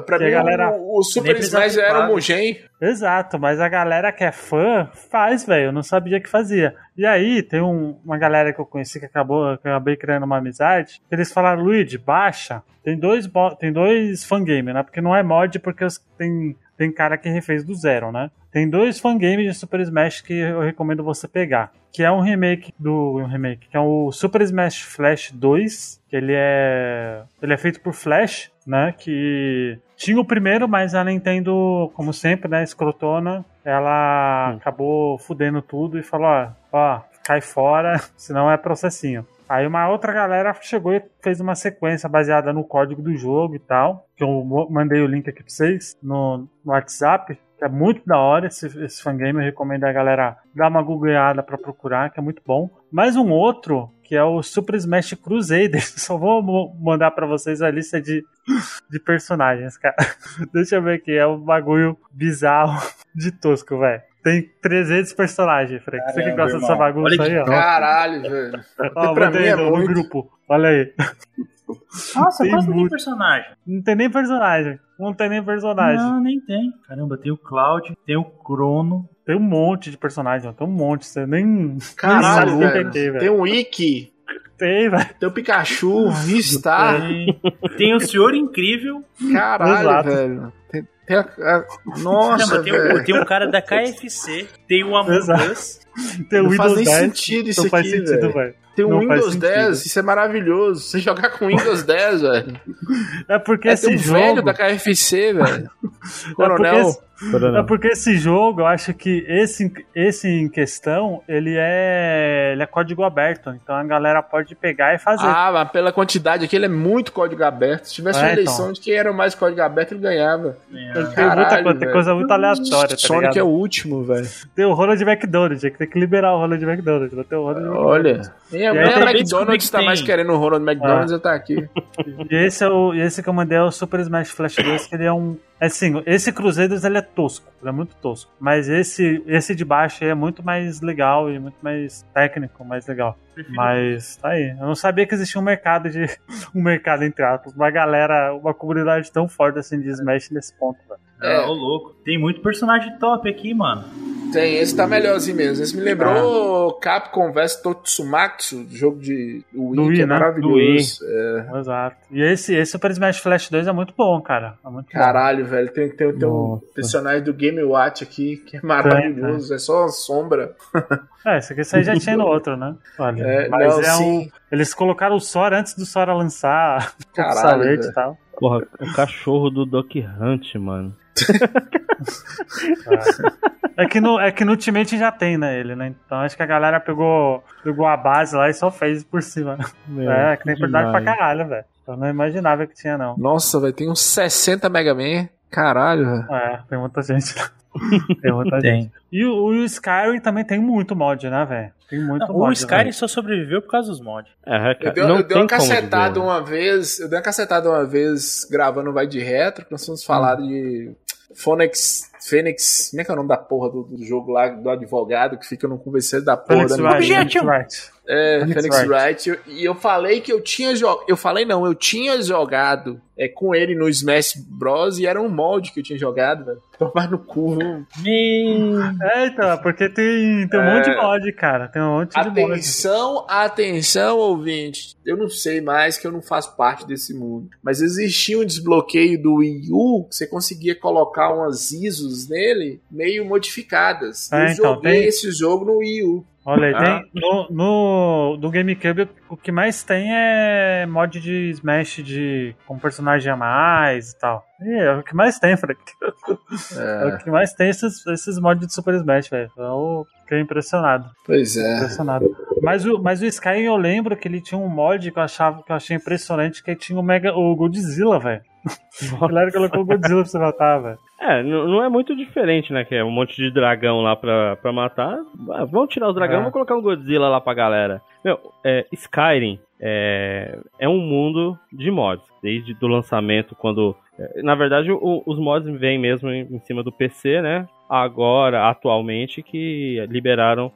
Pra Que mim, a galera o, o Super Smash era pago. homogen. Exato, mas a galera que é fã faz, velho. Eu não sabia que fazia. E aí, tem um- uma galera que eu conheci que acabou, que eu acabei criando uma amizade. Eles falaram, Luigi, baixa. Tem dois, tem dois fangame, né? Porque não é mod, porque tem, tem cara que refez do zero, né? Tem dois fangames de Super Smash que eu recomendo você pegar. Que é um remake do. Um remake, que é o Super Smash Flash 2. Que ele é. Ele é feito por Flash, né? Que tinha o primeiro, mas a Nintendo, como sempre, né, escrotona, ela acabou fudendo tudo e falou, ó, ó, cai fora, senão é processinho. Aí uma outra galera chegou e fez uma sequência baseada no código do jogo e tal, que eu mandei o link aqui pra vocês no, no WhatsApp, que é muito da hora esse, esse fangame, eu recomendo a galera dar uma googleada pra procurar, que é muito bom. Mais um outro, que é o Super Smash Crusader, só vou mandar pra vocês a lista de, de personagens, cara. Deixa eu ver aqui, é um bagulho bizarro de tosco, velho. Tem 300 personagens, Frank. Você que Caramba, gosta dessa bagunça Olha que aí, ó. Caralho, velho. Ó, pra mim é no, no muito. grupo. Olha aí. Nossa, Tem quase não tem personagem. Não tem nem personagem. Não tem nem personagem. Não, nem tem. Caramba, tem o Cloud, tem o Crono. Tem um monte de personagem, ó. Tem um monte. Você nem. Caralho, nem velho. tem, Tem um Ikki, Tem, velho. tem o Pikachu, Ristar. Tem, tem o Senhor Incrível. Caralho, Exato. velho. Tem, tem a- a- Nossa, Caramba, tem, o, velho. tem um cara da KFC. Tem o Among. Us. Tem o Não faz Windows nem 10. sentido isso Não faz aqui, sentido, velho. velho. Tem o Não faz Windows sentido. 10, isso é maravilhoso. Você jogar com Windows 10, velho. É porque É, esse um jogo. velho da KFC, velho. é, porque Coronel. É porque esse jogo, eu acho que esse, esse em questão, ele é, ele é código aberto. Então a galera pode pegar e fazer. Ah, mas pela quantidade aqui, ele é muito código aberto. Se tivesse É, uma então. eleição de quem era mais código aberto, ele ganhava. Tem muita caralho, coisa, tem coisa muito aleatória, tá Sonic ligado? é o último, velho. Tem o Ronald McDonald, tem que liberar o Ronald McDonald. Vai ter o Ronald McDonald. Olha. Nem a, McDonald's que tá tem. mais querendo o Ronald McDonald's, Ah. ele tá aqui. E esse, é o, e esse que eu mandei é o Super Smash Flash 2, que ele é um. Assim, esse Cruzeiros ele é tosco, ele é muito tosco. Mas esse, esse de baixo aí é muito mais legal e muito mais técnico, mais legal. Mas tá aí. Eu não sabia que existia um mercado de. um mercado entre aspas, uma galera, uma comunidade tão forte assim de Smash nesse ponto, velho. É. Ah, ô louco. Tem muito personagem top aqui, mano. Tem, esse tá melhorzinho mesmo. Esse me lembrou Capcom vs Totsumatsu, jogo de Wii, Do Wii, que é né? maravilhoso. É. Exato. E esse, esse Super Smash Flash 2 é muito bom, cara. É muito bom. Caralho, velho. Tem, tem, tem um personagem do Game Watch aqui que é maravilhoso. É só uma sombra. É, esse aqui isso aí já tinha no outro, né? Olha, É, mas não, é sim. um. Eles colocaram o Sora antes do Sora lançar o Caralho, Salete velho. e tal. Porra, o cachorro do Duck Hunt, mano. É que, no, é que no Ultimate já tem, né, ele, né? Então acho que a galera pegou, pegou a base lá e só fez por cima. Meu, é, que tem verdade pra caralho, velho. Eu não imaginava que tinha, não. Nossa, velho. Tem uns 60 Mega Man. Caralho, velho. É, tem muita gente. Tem muita gente. Tem. E o, o Skyrim também tem muito mod, né, velho? Tem muito Não, mod. o Skyrim velho. só sobreviveu por causa dos mods. É, Eu dei, não eu dei uma cacetada uma vez. Eu dei uma cacetada uma vez gravando Vai de Retro, que nós fomos falar de Phonex Fênix. Como é que é o nome da porra do, do jogo lá do advogado que fica no conversando da porra Felix da Wright. Felix Wright. É, Phoenix Phoenix Wright. Wright. E eu falei que eu tinha jogado. Eu falei não, eu tinha jogado é, com ele no Smash Bros. e era um mod que eu tinha jogado, velho. Tomar no cu. É, então, porque tem, tem um É. monte de mod, cara. Tem um monte de mod. Atenção, atenção, ouvinte. Eu não sei mais que eu não faço parte desse mundo. Mas existia um desbloqueio do Wii U que você conseguia colocar umas ISOs nele meio modificadas. É, eu então, joguei tem- esse jogo no Wii U. Olha aí, Ah. tem, no, no, no GameCube o que mais tem é mod de Smash de, com personagem a mais e tal. E é o que mais tem, Frank. É, o que mais tem esses, esses mods de Super Smash, velho. Eu fiquei impressionado. Pois é. Impressionado. Mas o, mas o Skyrim eu lembro que ele tinha um mod que eu achava que eu achei impressionante, que tinha o Mega, o Godzilla, velho. A galera colocou o Godzilla pra você matar, velho. É, não é muito diferente, né? Que é um monte de dragão lá pra, pra matar. Ah, vamos tirar os dragões, É. vamos colocar um Godzilla lá pra galera. Meu, é, Skyrim é, é um mundo de mods. Desde do lançamento, quando. É, Na verdade, o- os mods vêm mesmo em, cima do PC, né? Agora, atualmente, que liberaram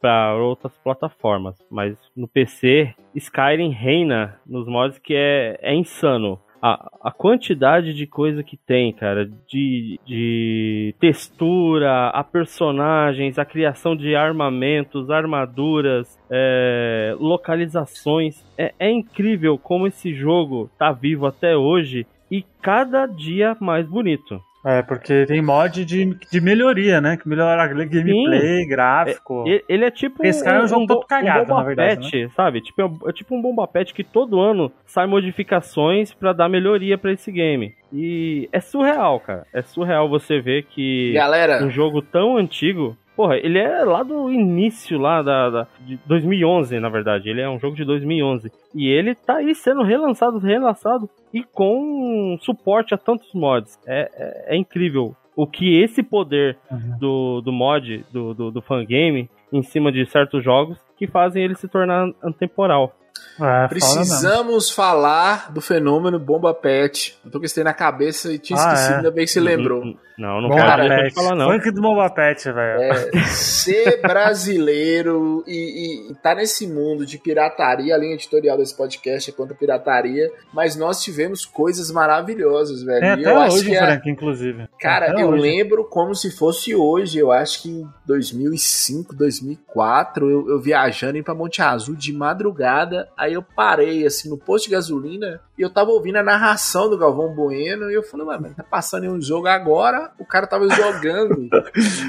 para outras plataformas. Mas no PC, Skyrim reina nos mods que é, é insano. A, a quantidade de coisa que tem, cara, de, de textura, a personagens, a criação de armamentos, armaduras, é, localizações. É, é incrível como esse jogo tá vivo até hoje e cada dia mais bonito. É, porque tem mod de, de melhoria, né? Que melhora a gameplay, gráfico. E- Ele é tipo Esse cara é um jogo todo bo- cagado, Bomba na verdade, Pet, sabe? Tipo, é um- é tipo um Bomba Pet que todo ano sai modificações pra dar melhoria pra esse game. E é surreal, cara. É surreal você ver que Galera, um jogo tão antigo. Porra, ele é lá do início lá da, da- de 2011, na verdade. Ele é um jogo de 2011 e ele tá aí sendo relançado, relançado e com suporte a tantos mods. É, é, é incrível o que esse poder Uhum. do, do mod, do, do, do fangame, em cima de certos jogos que fazem ele se tornar antemporal. É, precisamos falar do fenômeno Bomba Pet. Eu tô com isso aí na cabeça e tinha Ah, esquecido, é. ainda bem que você lembrou. Não, não quero Pet. falar, não. Funk do Bomba Pet, velho. É, ser brasileiro e, e, e tá nesse mundo de pirataria, a linha editorial desse podcast é contra pirataria, mas nós tivemos coisas maravilhosas, velho. E até eu acho hoje, a- Frank, inclusive. Cara, Até eu hoje. lembro como se fosse hoje. Eu acho que em 2005, 2004, eu, eu viajando indo pra Monte Azul de madrugada. Aí eu parei, assim, no posto de gasolina e eu tava ouvindo a narração do Galvão Bueno. E eu falei, ué, mas tá passando em um jogo agora. O cara tava jogando.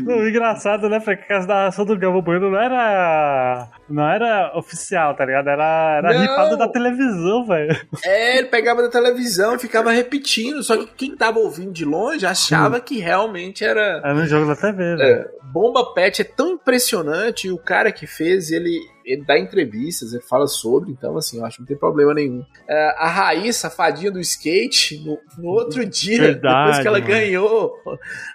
O engraçado, né, Frank, que a narração do Galvão Bueno não era. Não era oficial, tá ligado? Era, era Não. ripado da televisão, velho. é, ele pegava da televisão e ficava repetindo. Só que quem tava ouvindo de longe achava que realmente era. Era no jogo da TV, velho. É, Bomba Pet é tão impressionante e o cara que fez, ele, ele dá entrevistas, ele fala sobre, então assim, eu acho que não tem problema nenhum. É, a Raíssa, a fadinha do skate, no, no outro dia, Verdade, depois que ela mano. ganhou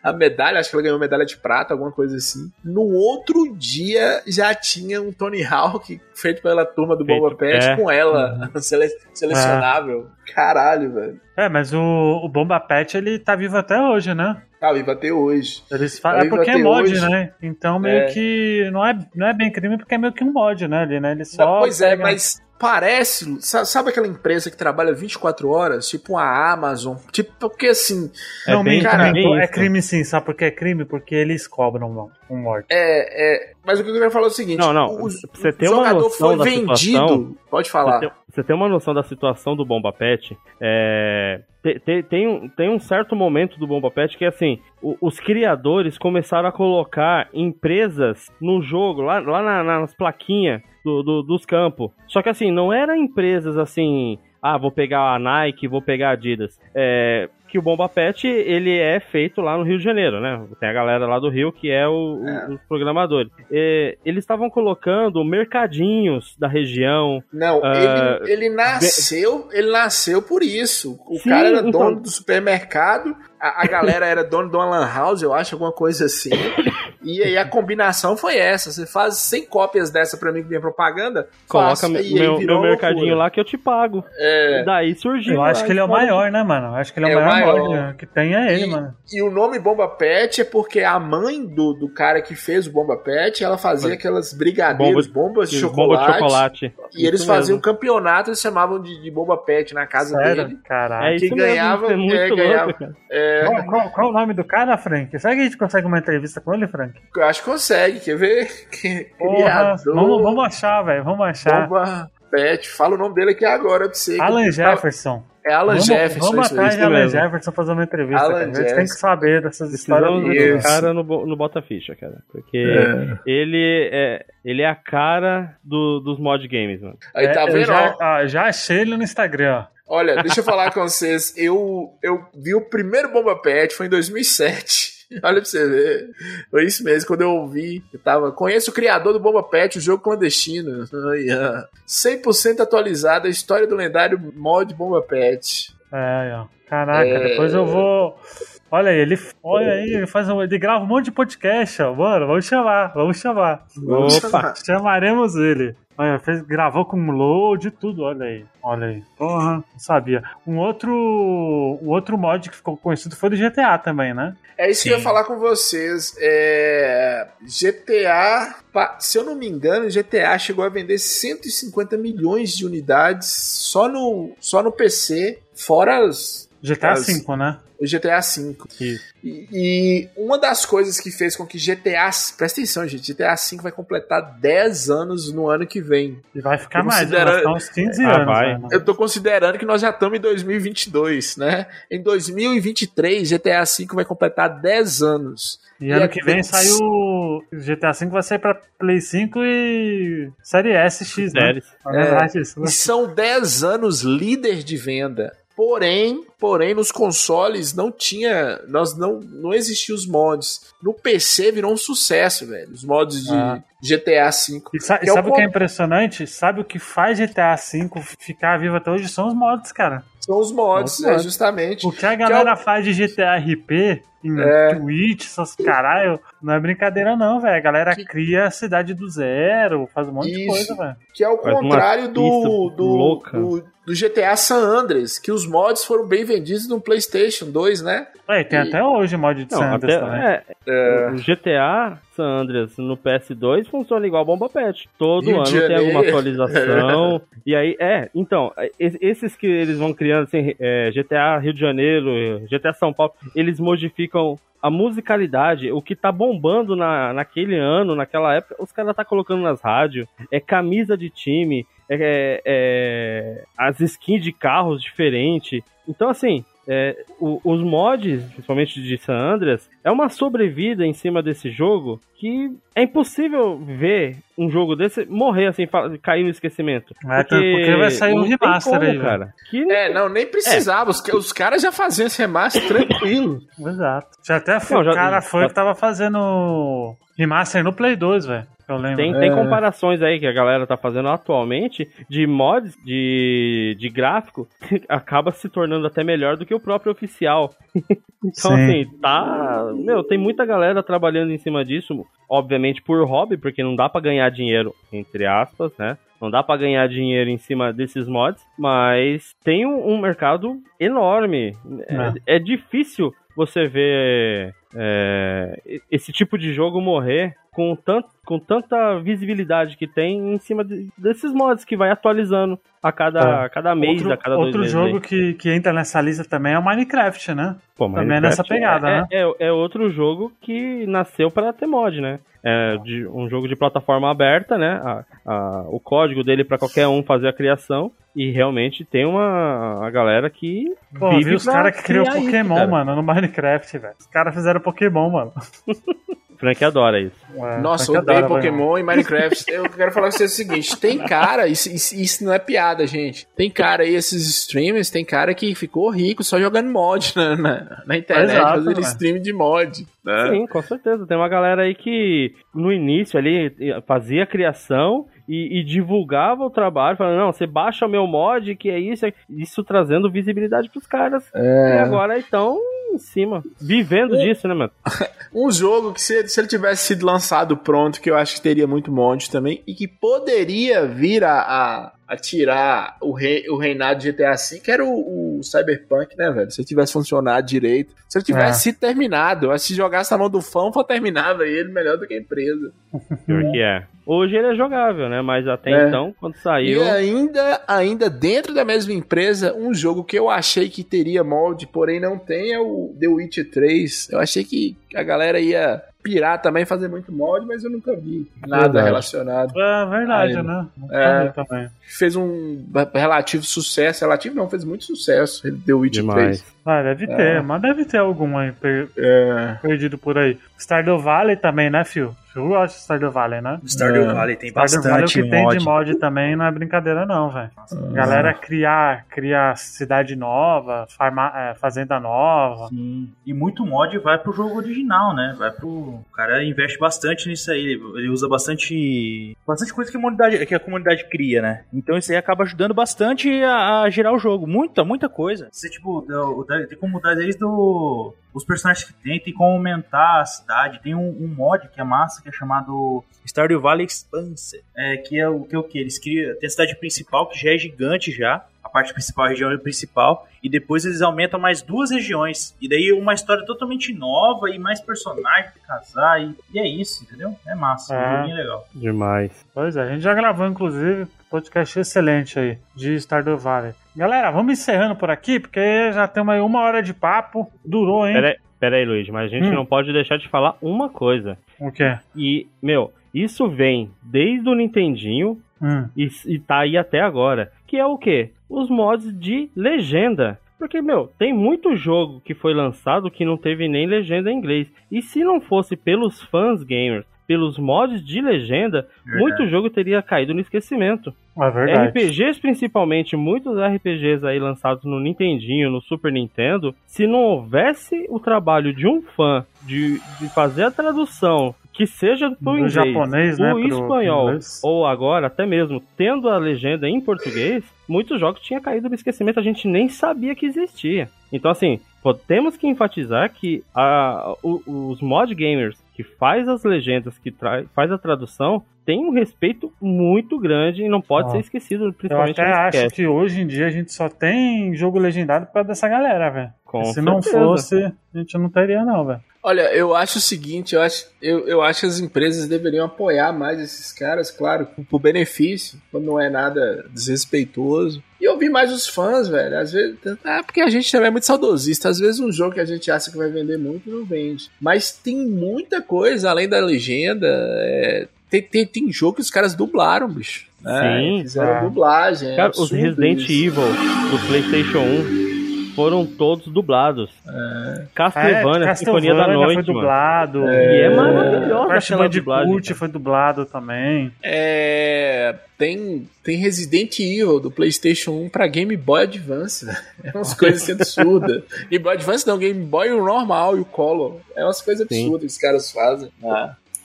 a medalha, acho que ela ganhou medalha de prata, alguma coisa assim. No outro dia já tinha um Tony Hawk feito pela turma do Feito, Bomba Pet é. com ela, sele- selecionável. Caralho, velho. É, mas o, o Bomba Pet, ele tá vivo até hoje, né? Tá vivo até hoje. Eles falam, Tá é porque é mod, hoje. né? Então meio É. que não é, não é bem crime porque é meio que um mod, né? Ali, né? Ele só Não, pois é, mas parece. sa- Sabe aquela empresa que trabalha 24 horas? Tipo a Amazon? Tipo, porque assim. Não, É bem- minto, cara, bem é crime sim, sabe por que é crime? Porque eles cobram um, mod. É, é, mas o que eu quero falar é o seguinte: Não, não, o, você ter o uma jogador noção foi da vendido. situação, Pode Você falar. tem, você tem uma noção da situação do Bomba Pet? É, te- te- tem, um, tem um certo momento do Bomba Pet que, assim, o- os criadores começaram a colocar empresas no jogo, lá, lá na- nas plaquinhas do- do- dos campos. Só que, assim, não eram empresas, assim... Ah, vou pegar a Nike, vou pegar a Adidas. É, que o Bomba Pet, ele é feito lá no Rio de Janeiro, né? Tem a galera lá do Rio que é, o- É. os programadores. Eles estavam colocando mercadinhos da região, Não, Ah, ele, ele nasceu, ele nasceu por isso. O Sim, cara era então- dono do supermercado, a, a galera era dono de uma lan house, eu acho, alguma coisa assim. E aí a combinação foi essa. Você faz 100 cópias dessa pra mim que vem propaganda, Coloca faço, meu, e meu, mercadinho loucura. lá que eu te pago. É, Daí surgiu. Eu acho a que ele é o maior, né, mano? Eu acho que ele é, É o o maior, maior. que tem é ele, E- mano. E o nome Bomba Pet é porque a mãe do, do cara que fez o Bomba Pet, ela fazia aquelas brigadeiros, bombas de de chocolate. bomba de chocolate. E eles Isso faziam mesmo. campeonato, eles chamavam de, de Bomba Pet na casa Sério? dele. Caralho. É isso que mesmo, ganhava- é muito é, louco, ganhava- cara. É, Qual, qual- qual o nome do cara, Frank? Será que a gente consegue uma entrevista com ele, Frank? Eu acho que consegue, quer ver? Porra, vamos, vamos achar, velho. Vamos achar. Bomba Pet. Fala o nome dele aqui agora pra você. Alan que- Jefferson. É Alan vamos, Jefferson. Vamos atrás de Alan mesmo. Jefferson fazer uma entrevista. Alan cara. A gente tem que saber dessas histórias. Precisamos Isso. cara no, no Bota Ficha, cara. Porque É. ele, é, ele é a cara do- dos mod games, mano. Aí tá É, vendo? já, ó, já achei ele no Instagram, ó. Olha, deixa eu falar com vocês. Eu, eu vi o primeiro Bomba Pet, foi em 2007. Olha pra você ver. Foi isso mesmo, quando eu ouvi. Eu tava. Conheço o criador do Bomba Pet, o jogo clandestino. Ai, ah. 100% atualizada a história do lendário mod Bomba Pet. É, ó. Caraca, É. depois eu vou. Olha aí, ele, olha aí, ele faz um, ele grava um monte de podcast, ó. Mano, vamos chamar, vamos chamar. Opa! Chamaremos ele. Olha, fez, gravou com load e tudo, olha aí. Olha aí. Porra, não sabia. Um outro. O outro mod que ficou conhecido foi do GTA também, né? É isso que eu ia Sim. falar com vocês. É... GTA, se eu não me engano, GTA chegou a vender 150 milhões de unidades só no, só no PC, fora as- GTA As- V, né? o GTA V. Isso. E, e uma das coisas que fez com que GTA. Presta atenção, gente. GTA V vai completar 10 anos no ano que vem. E vai ficar Eu mais, vai ficar uns 15 Ah, anos. vai. né? Eu tô considerando que nós já estamos em 2022, né? Em 2023, GTA V vai completar 10 anos. E ano E que é- vem sai o GTA V vai sair pra Play 5 e Série S X, né? Disso, né? E são 10 anos líder de venda. Porém, porém nos consoles não tinha, nós não não existiam os mods. No PC virou um sucesso, velho. Os mods de Ah. GTA V. E sa- Que é o sabe o que é impressionante? Sabe o que faz GTA V ficar vivo até hoje? São os mods, cara. São os mods, Os é, mods. justamente. O que a galera faz de GTA RP em É. Twitch, essas caralho, não é brincadeira não, velho. A galera Que- cria a cidade do zero, faz um monte de Isso. coisa, velho. Que é o Faz contrário do, do, louca. do, do GTA San Andreas, que os mods foram bem vendidos no PlayStation 2, né? É, tem E- até hoje mod de Não, Sanders até, também. é, o GTA San Andreas no PS2 funciona igual Bomba Pet. Todo Rio ano de tem alguma atualização. e aí, é, então, é, es- esses que eles vão criando, assim, é, GTA Rio de Janeiro, GTA São Paulo, eles modificam a musicalidade, o que tá bombando na, naquele ano, naquela época, os caras tá colocando nas rádios, é camisa de time, é, é, as skins de carros diferentes. Então, assim, é, o- os mods, principalmente de San Andreas, é uma sobrevida em cima desse jogo que é impossível ver um jogo desse morrer assim, cair no esquecimento. É, porque vai sair um remaster como, aí, cara. Que É, não, nem precisava. Os, os caras já faziam esse remaster tranquilo. Exato. Já até foi, Não, já- o cara foi já- que tava fazendo remaster no Play 2, velho. Tem, tem comparações aí que a galera tá fazendo atualmente de mods de, de gráfico que acaba se tornando até melhor do que o próprio oficial. então, Sim. assim, tá. Meu, tem muita galera trabalhando em cima disso, obviamente por hobby, porque não dá pra ganhar dinheiro, entre aspas, né? Não dá pra ganhar dinheiro em cima desses mods, mas tem um, um mercado enorme. É, é difícil você ver é, esse tipo de jogo morrer com, tanto, com tanta visibilidade que tem em cima de- desses mods que vai atualizando a cada, Tá. a cada mês, outro a cada dois outro meses. jogo aí. que, que entra nessa lista também é o Minecraft, né? Pô, também é Minecraft nessa pegada, é, né? É, é outro jogo que nasceu para ter mod, né? É de, um jogo de plataforma aberta, né? A- a- o código dele para qualquer um fazer a criação. E realmente tem uma a galera que. Pô, vive vi os caras que criou criar isso, Pokémon, cara. mano, no Minecraft, velho. Os caras fizeram Pokémon, mano. Frank adora isso. É, Nossa, que odeio adora. Pokémon e Minecraft. Eu quero falar com vocês o seguinte: tem cara, isso, isso, isso não é piada, gente. Tem cara aí, esses streamers, tem cara que ficou rico só jogando mod na, na, na internet, Exato, fazendo né? stream de mod. Né? Sim, com certeza. Tem uma galera aí que no início ali fazia a criação e, e divulgava o trabalho, falando, não, você baixa o meu mod, que é isso, isso trazendo visibilidade pros caras. É. E agora estão em cima, vivendo disso, né, mano? Um jogo que se, se ele tivesse sido lançado pronto, que eu acho que teria muito mod também, e que poderia vir a, a, a tirar o, rei, o reinado de GTA V, que era o, o Cyberpunk, né, velho? Se ele tivesse funcionado direito. Se ele tivesse É. sido terminado, se jogasse na mão do fã, terminava ele melhor do que a empresa. Pior que é. Hoje ele é jogável, né? Mas até É. então, quando saiu. E ainda, ainda dentro da mesma empresa, um jogo que eu achei que teria molde, porém não tem, é o The Witcher 3. Eu achei que a galera ia pirar também, fazer muito molde, mas eu nunca vi nada Verdade. relacionado. É verdade, né? É. também. Fez um relativo sucesso, relativo não, fez muito sucesso, The Witcher Demais. 3. Ah, deve ter, É. mas deve ter algum aí per- É, perdido por aí. Stardew Valley também, né, Phil? Phil gosta de Stardew Valley, né? Stardew É. Valley tem Stardew Valley o bastante que tem mod. de mod também não é brincadeira não, velho. Galera criar, criar cidade nova, farma, é, fazenda nova. Sim. E muito mod vai pro jogo original, né? Vai pro. O cara investe bastante nisso aí. Ele, usa bastante. Bastante coisa que a, comunidade, que a comunidade cria, né? Então isso aí acaba ajudando bastante a, a gerar o jogo. Muita, muita coisa. Você, tipo, do- da- tem como mudar desde o, os personagens que tem, tem como aumentar a cidade. Tem um, um mod que é massa, que é chamado Stardew Valley Expanse. É, que é o que é o que? Eles criam. Tem a cidade principal, que já é gigante já. A parte principal, a região principal. E depois eles aumentam mais duas regiões. E daí uma história totalmente nova e mais personagens pra casar. E, e é isso, entendeu? É massa. É É. legal. Demais. Pois é, a gente já gravou, inclusive, podcast excelente aí, de Stardew Valley. Galera, vamos encerrando por aqui, porque já temos aí uma hora de papo. Durou, hein? Pera aí, pera aí, Luiz, mas a gente Hum. não pode deixar de falar uma coisa. O quê? E, meu, isso vem desde o Nintendinho Hum. e, e tá aí até agora. Que é o quê? Os mods de legenda. Porque, meu, tem muito jogo que foi lançado que não teve nem legenda em inglês. E se não fosse pelos fãs gamers, pelos mods de legenda, muito jogo teria caído no esquecimento. É verdade. RPGs, principalmente, muitos RPGs aí lançados no Nintendinho, no Super Nintendo, se não houvesse o trabalho de um fã de, de fazer a tradução, que seja Do inglês, japonês, pro né, espanhol, inglês. ou agora até mesmo tendo a legenda em português, muitos jogos tinham caído no esquecimento, a gente nem sabia que existia. Então, assim, pô, temos que enfatizar que a, o- os mod gamers que faz as legendas, que tra- faz a tradução, tem um respeito muito grande e não pode Ó, ser esquecido, Eu principalmente até nesse acho cast. que hoje em dia a gente só tem jogo legendado por causa dessa galera, velho. Se não fosse, a gente não teria, não, velho. Olha, eu acho o seguinte, eu acho, eu, eu acho que as empresas deveriam apoiar mais esses caras, claro, por benefício, quando não é nada desrespeitoso. E ouvir mais os fãs, velho. Às vezes. É porque a gente também é muito saudosista. Às vezes um jogo que a gente acha que vai vender muito não vende. Mas tem muita coisa além da legenda. é, tem, tem, tem jogo que os caras dublaram, bicho. né? Sim, Fizeram é. dublagem. é Cara, os Resident isso. Evil do PlayStation 1 foram todos dublados. Castlevania, É, Sinfonia da Castlevania Noite, foi mano. dublado. E é maravilhosa Crash aquela dublagem. Bandicoot foi dublado também. É, tem, tem Resident Evil do PlayStation 1 pra Game Boy Advance. velho. É umas coisas assim absurdas. Game Boy Advance não, Game Boy o normal e o Color. É umas coisas Sim. absurdas que os caras fazem.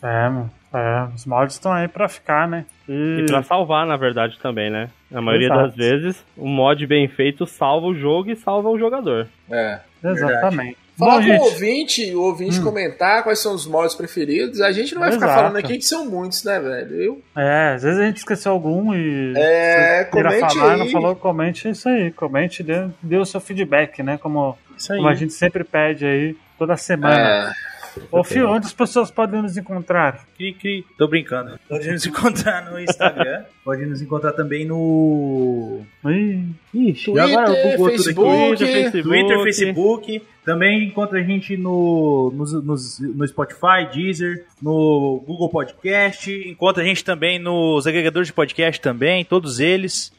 É, mano. É, os mods estão aí pra ficar, né? E pra salvar, na verdade, também, né? Na maioria Exato. das vezes, o mod bem feito salva o jogo e salva o jogador. É. Exatamente. Falar Bom, com o gente, ouvinte, o ouvinte comentar quais são os mods preferidos. A gente não vai ficar Exato. falando aqui que são muitos, né, velho? Eu, é, às vezes a gente esqueceu algum e. É, comente falar, aí. não falou, comente isso aí. Comente, dê, dê o seu feedback, né? Como, Isso aí. como a gente sempre pede aí toda semana. é, Ô, Fio, onde as pessoas podem nos encontrar? Cri, cri. Tô brincando. Pode nos encontrar no Instagram. Pode nos encontrar também no. Ih, Ixi, E agora Twitter, bugou tudo aqui. Facebook, Facebook. Twitter, Facebook. Também encontra a gente no, no, no, no Spotify, Deezer, no Google Podcast. Encontra a gente também nos agregadores de podcast também, todos eles.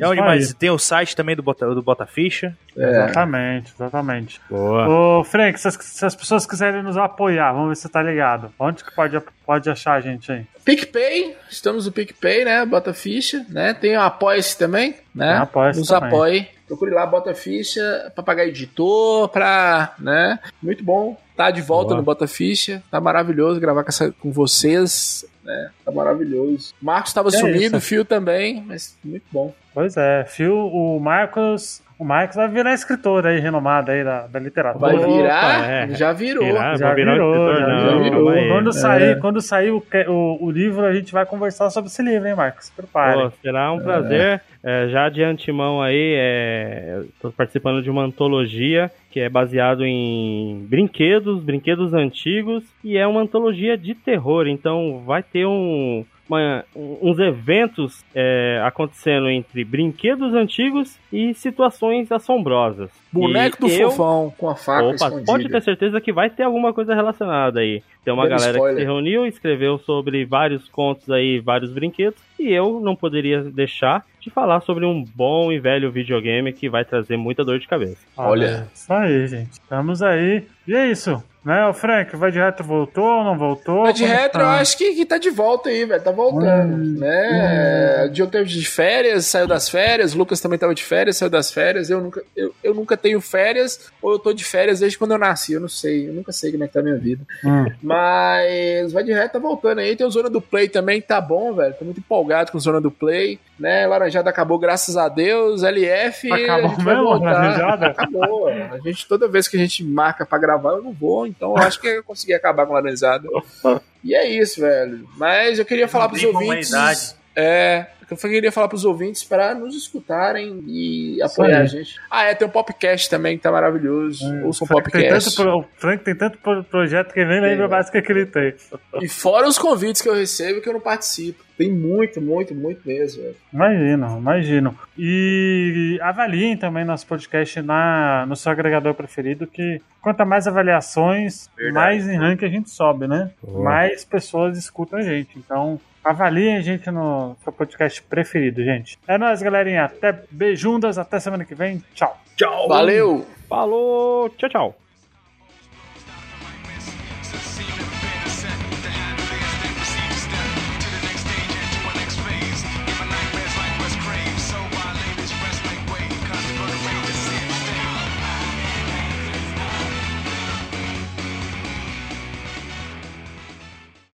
é onde aí. mais? Tem o site também do Bota, do Bota Ficha. é. Exatamente, exatamente. Boa. Ô, Frank, se as, se as pessoas quiserem nos apoiar, vamos ver se você tá ligado. Onde que pode, pode achar a gente aí? PicPay, estamos no PicPay, né? Bota ficha, né? Tem o Apoia-se também, né? Tem o Apoia-se Nos também. apoie. Procure lá, bota ficha pra pagar editor, pra. né? Muito bom. Tá de volta Boa. no Bota Ficha. Tá maravilhoso gravar com, essa- com vocês. Né? Tá maravilhoso. Marcos estava É sumido, isso. Fio também, mas muito bom. Pois é, Phil, o Marcos. O Marcos vai virar escritor aí, renomado aí da, da literatura. Vai Opa, virar? é. Já virou. Virar, Já virar virou, escritor, já não, virou. calma aí. Quando É. sair, quando sair o, o, o livro, a gente vai conversar sobre esse livro, hein, Marcos? Prepare. Pô, será um prazer. É, já de antemão aí, estou participando de uma antologia que é baseado em brinquedos, brinquedos antigos, e é uma antologia de terror. Então vai ter um, uma- uns eventos é, acontecendo entre brinquedos antigos e situações assombrosas. Boneco E do eu- fofão com a faca Opa, escondida. pode ter certeza que vai ter alguma coisa relacionada aí. Tem uma Dando galera que spoiler. se reuniu, escreveu sobre vários contos aí, vários brinquedos, e eu não poderia deixar de falar sobre um bom e velho videogame que vai trazer muita dor de cabeça. Olha. Isso aí, gente. Estamos aí. E é isso. Né, o Frank, vai de retro voltou ou não voltou? Mas de retro, eu tá? acho que, que tá de volta aí, velho. Tá voltando, Hum, né? O Diogo teve de férias, saiu das férias. O Lucas também tava de férias, saiu das férias. Eu nunca, eu, eu nunca tenho férias, ou eu tô de férias desde quando eu nasci. Eu não sei, eu nunca sei como é que tá a minha vida. Hum. Mas vai de reto, tá voltando aí. Tem o Zona do Play também, que tá bom, velho. Tô muito empolgado com o Zona do Play. Né? Laranjada acabou, graças a Deus. LF. Acabou vai mesmo. Laranjada? Acabou. A gente, toda vez que a gente marca pra gravar, eu não vou. Então eu acho que eu consegui acabar com a Laranjada. E é isso, velho. Mas eu queria falar pros ouvintes. humanidade. É. Eu queria falar pros ouvintes para nos escutarem e apoiar a gente. Ah, é, tem um podcast também que tá maravilhoso. Ouça um É, tem tanto, podcast. pro- o Frank tem tanto pro- projeto que nem lembra mais o que que ele tem. E fora os convites que eu recebo que eu não participo. Tem muito, muito, muito mesmo, velho. Imagino, imagino. E avaliem também nosso podcast na, no seu agregador preferido, que quanto mais avaliações, Verdade. mais em ranking a gente sobe, né? Boa. Mais pessoas escutam a gente. Então, avaliem a gente no seu podcast preferido, gente. É nóis, galerinha. Até beijundas, até semana que vem. Tchau. Tchau. Valeu! Falou, tchau, tchau.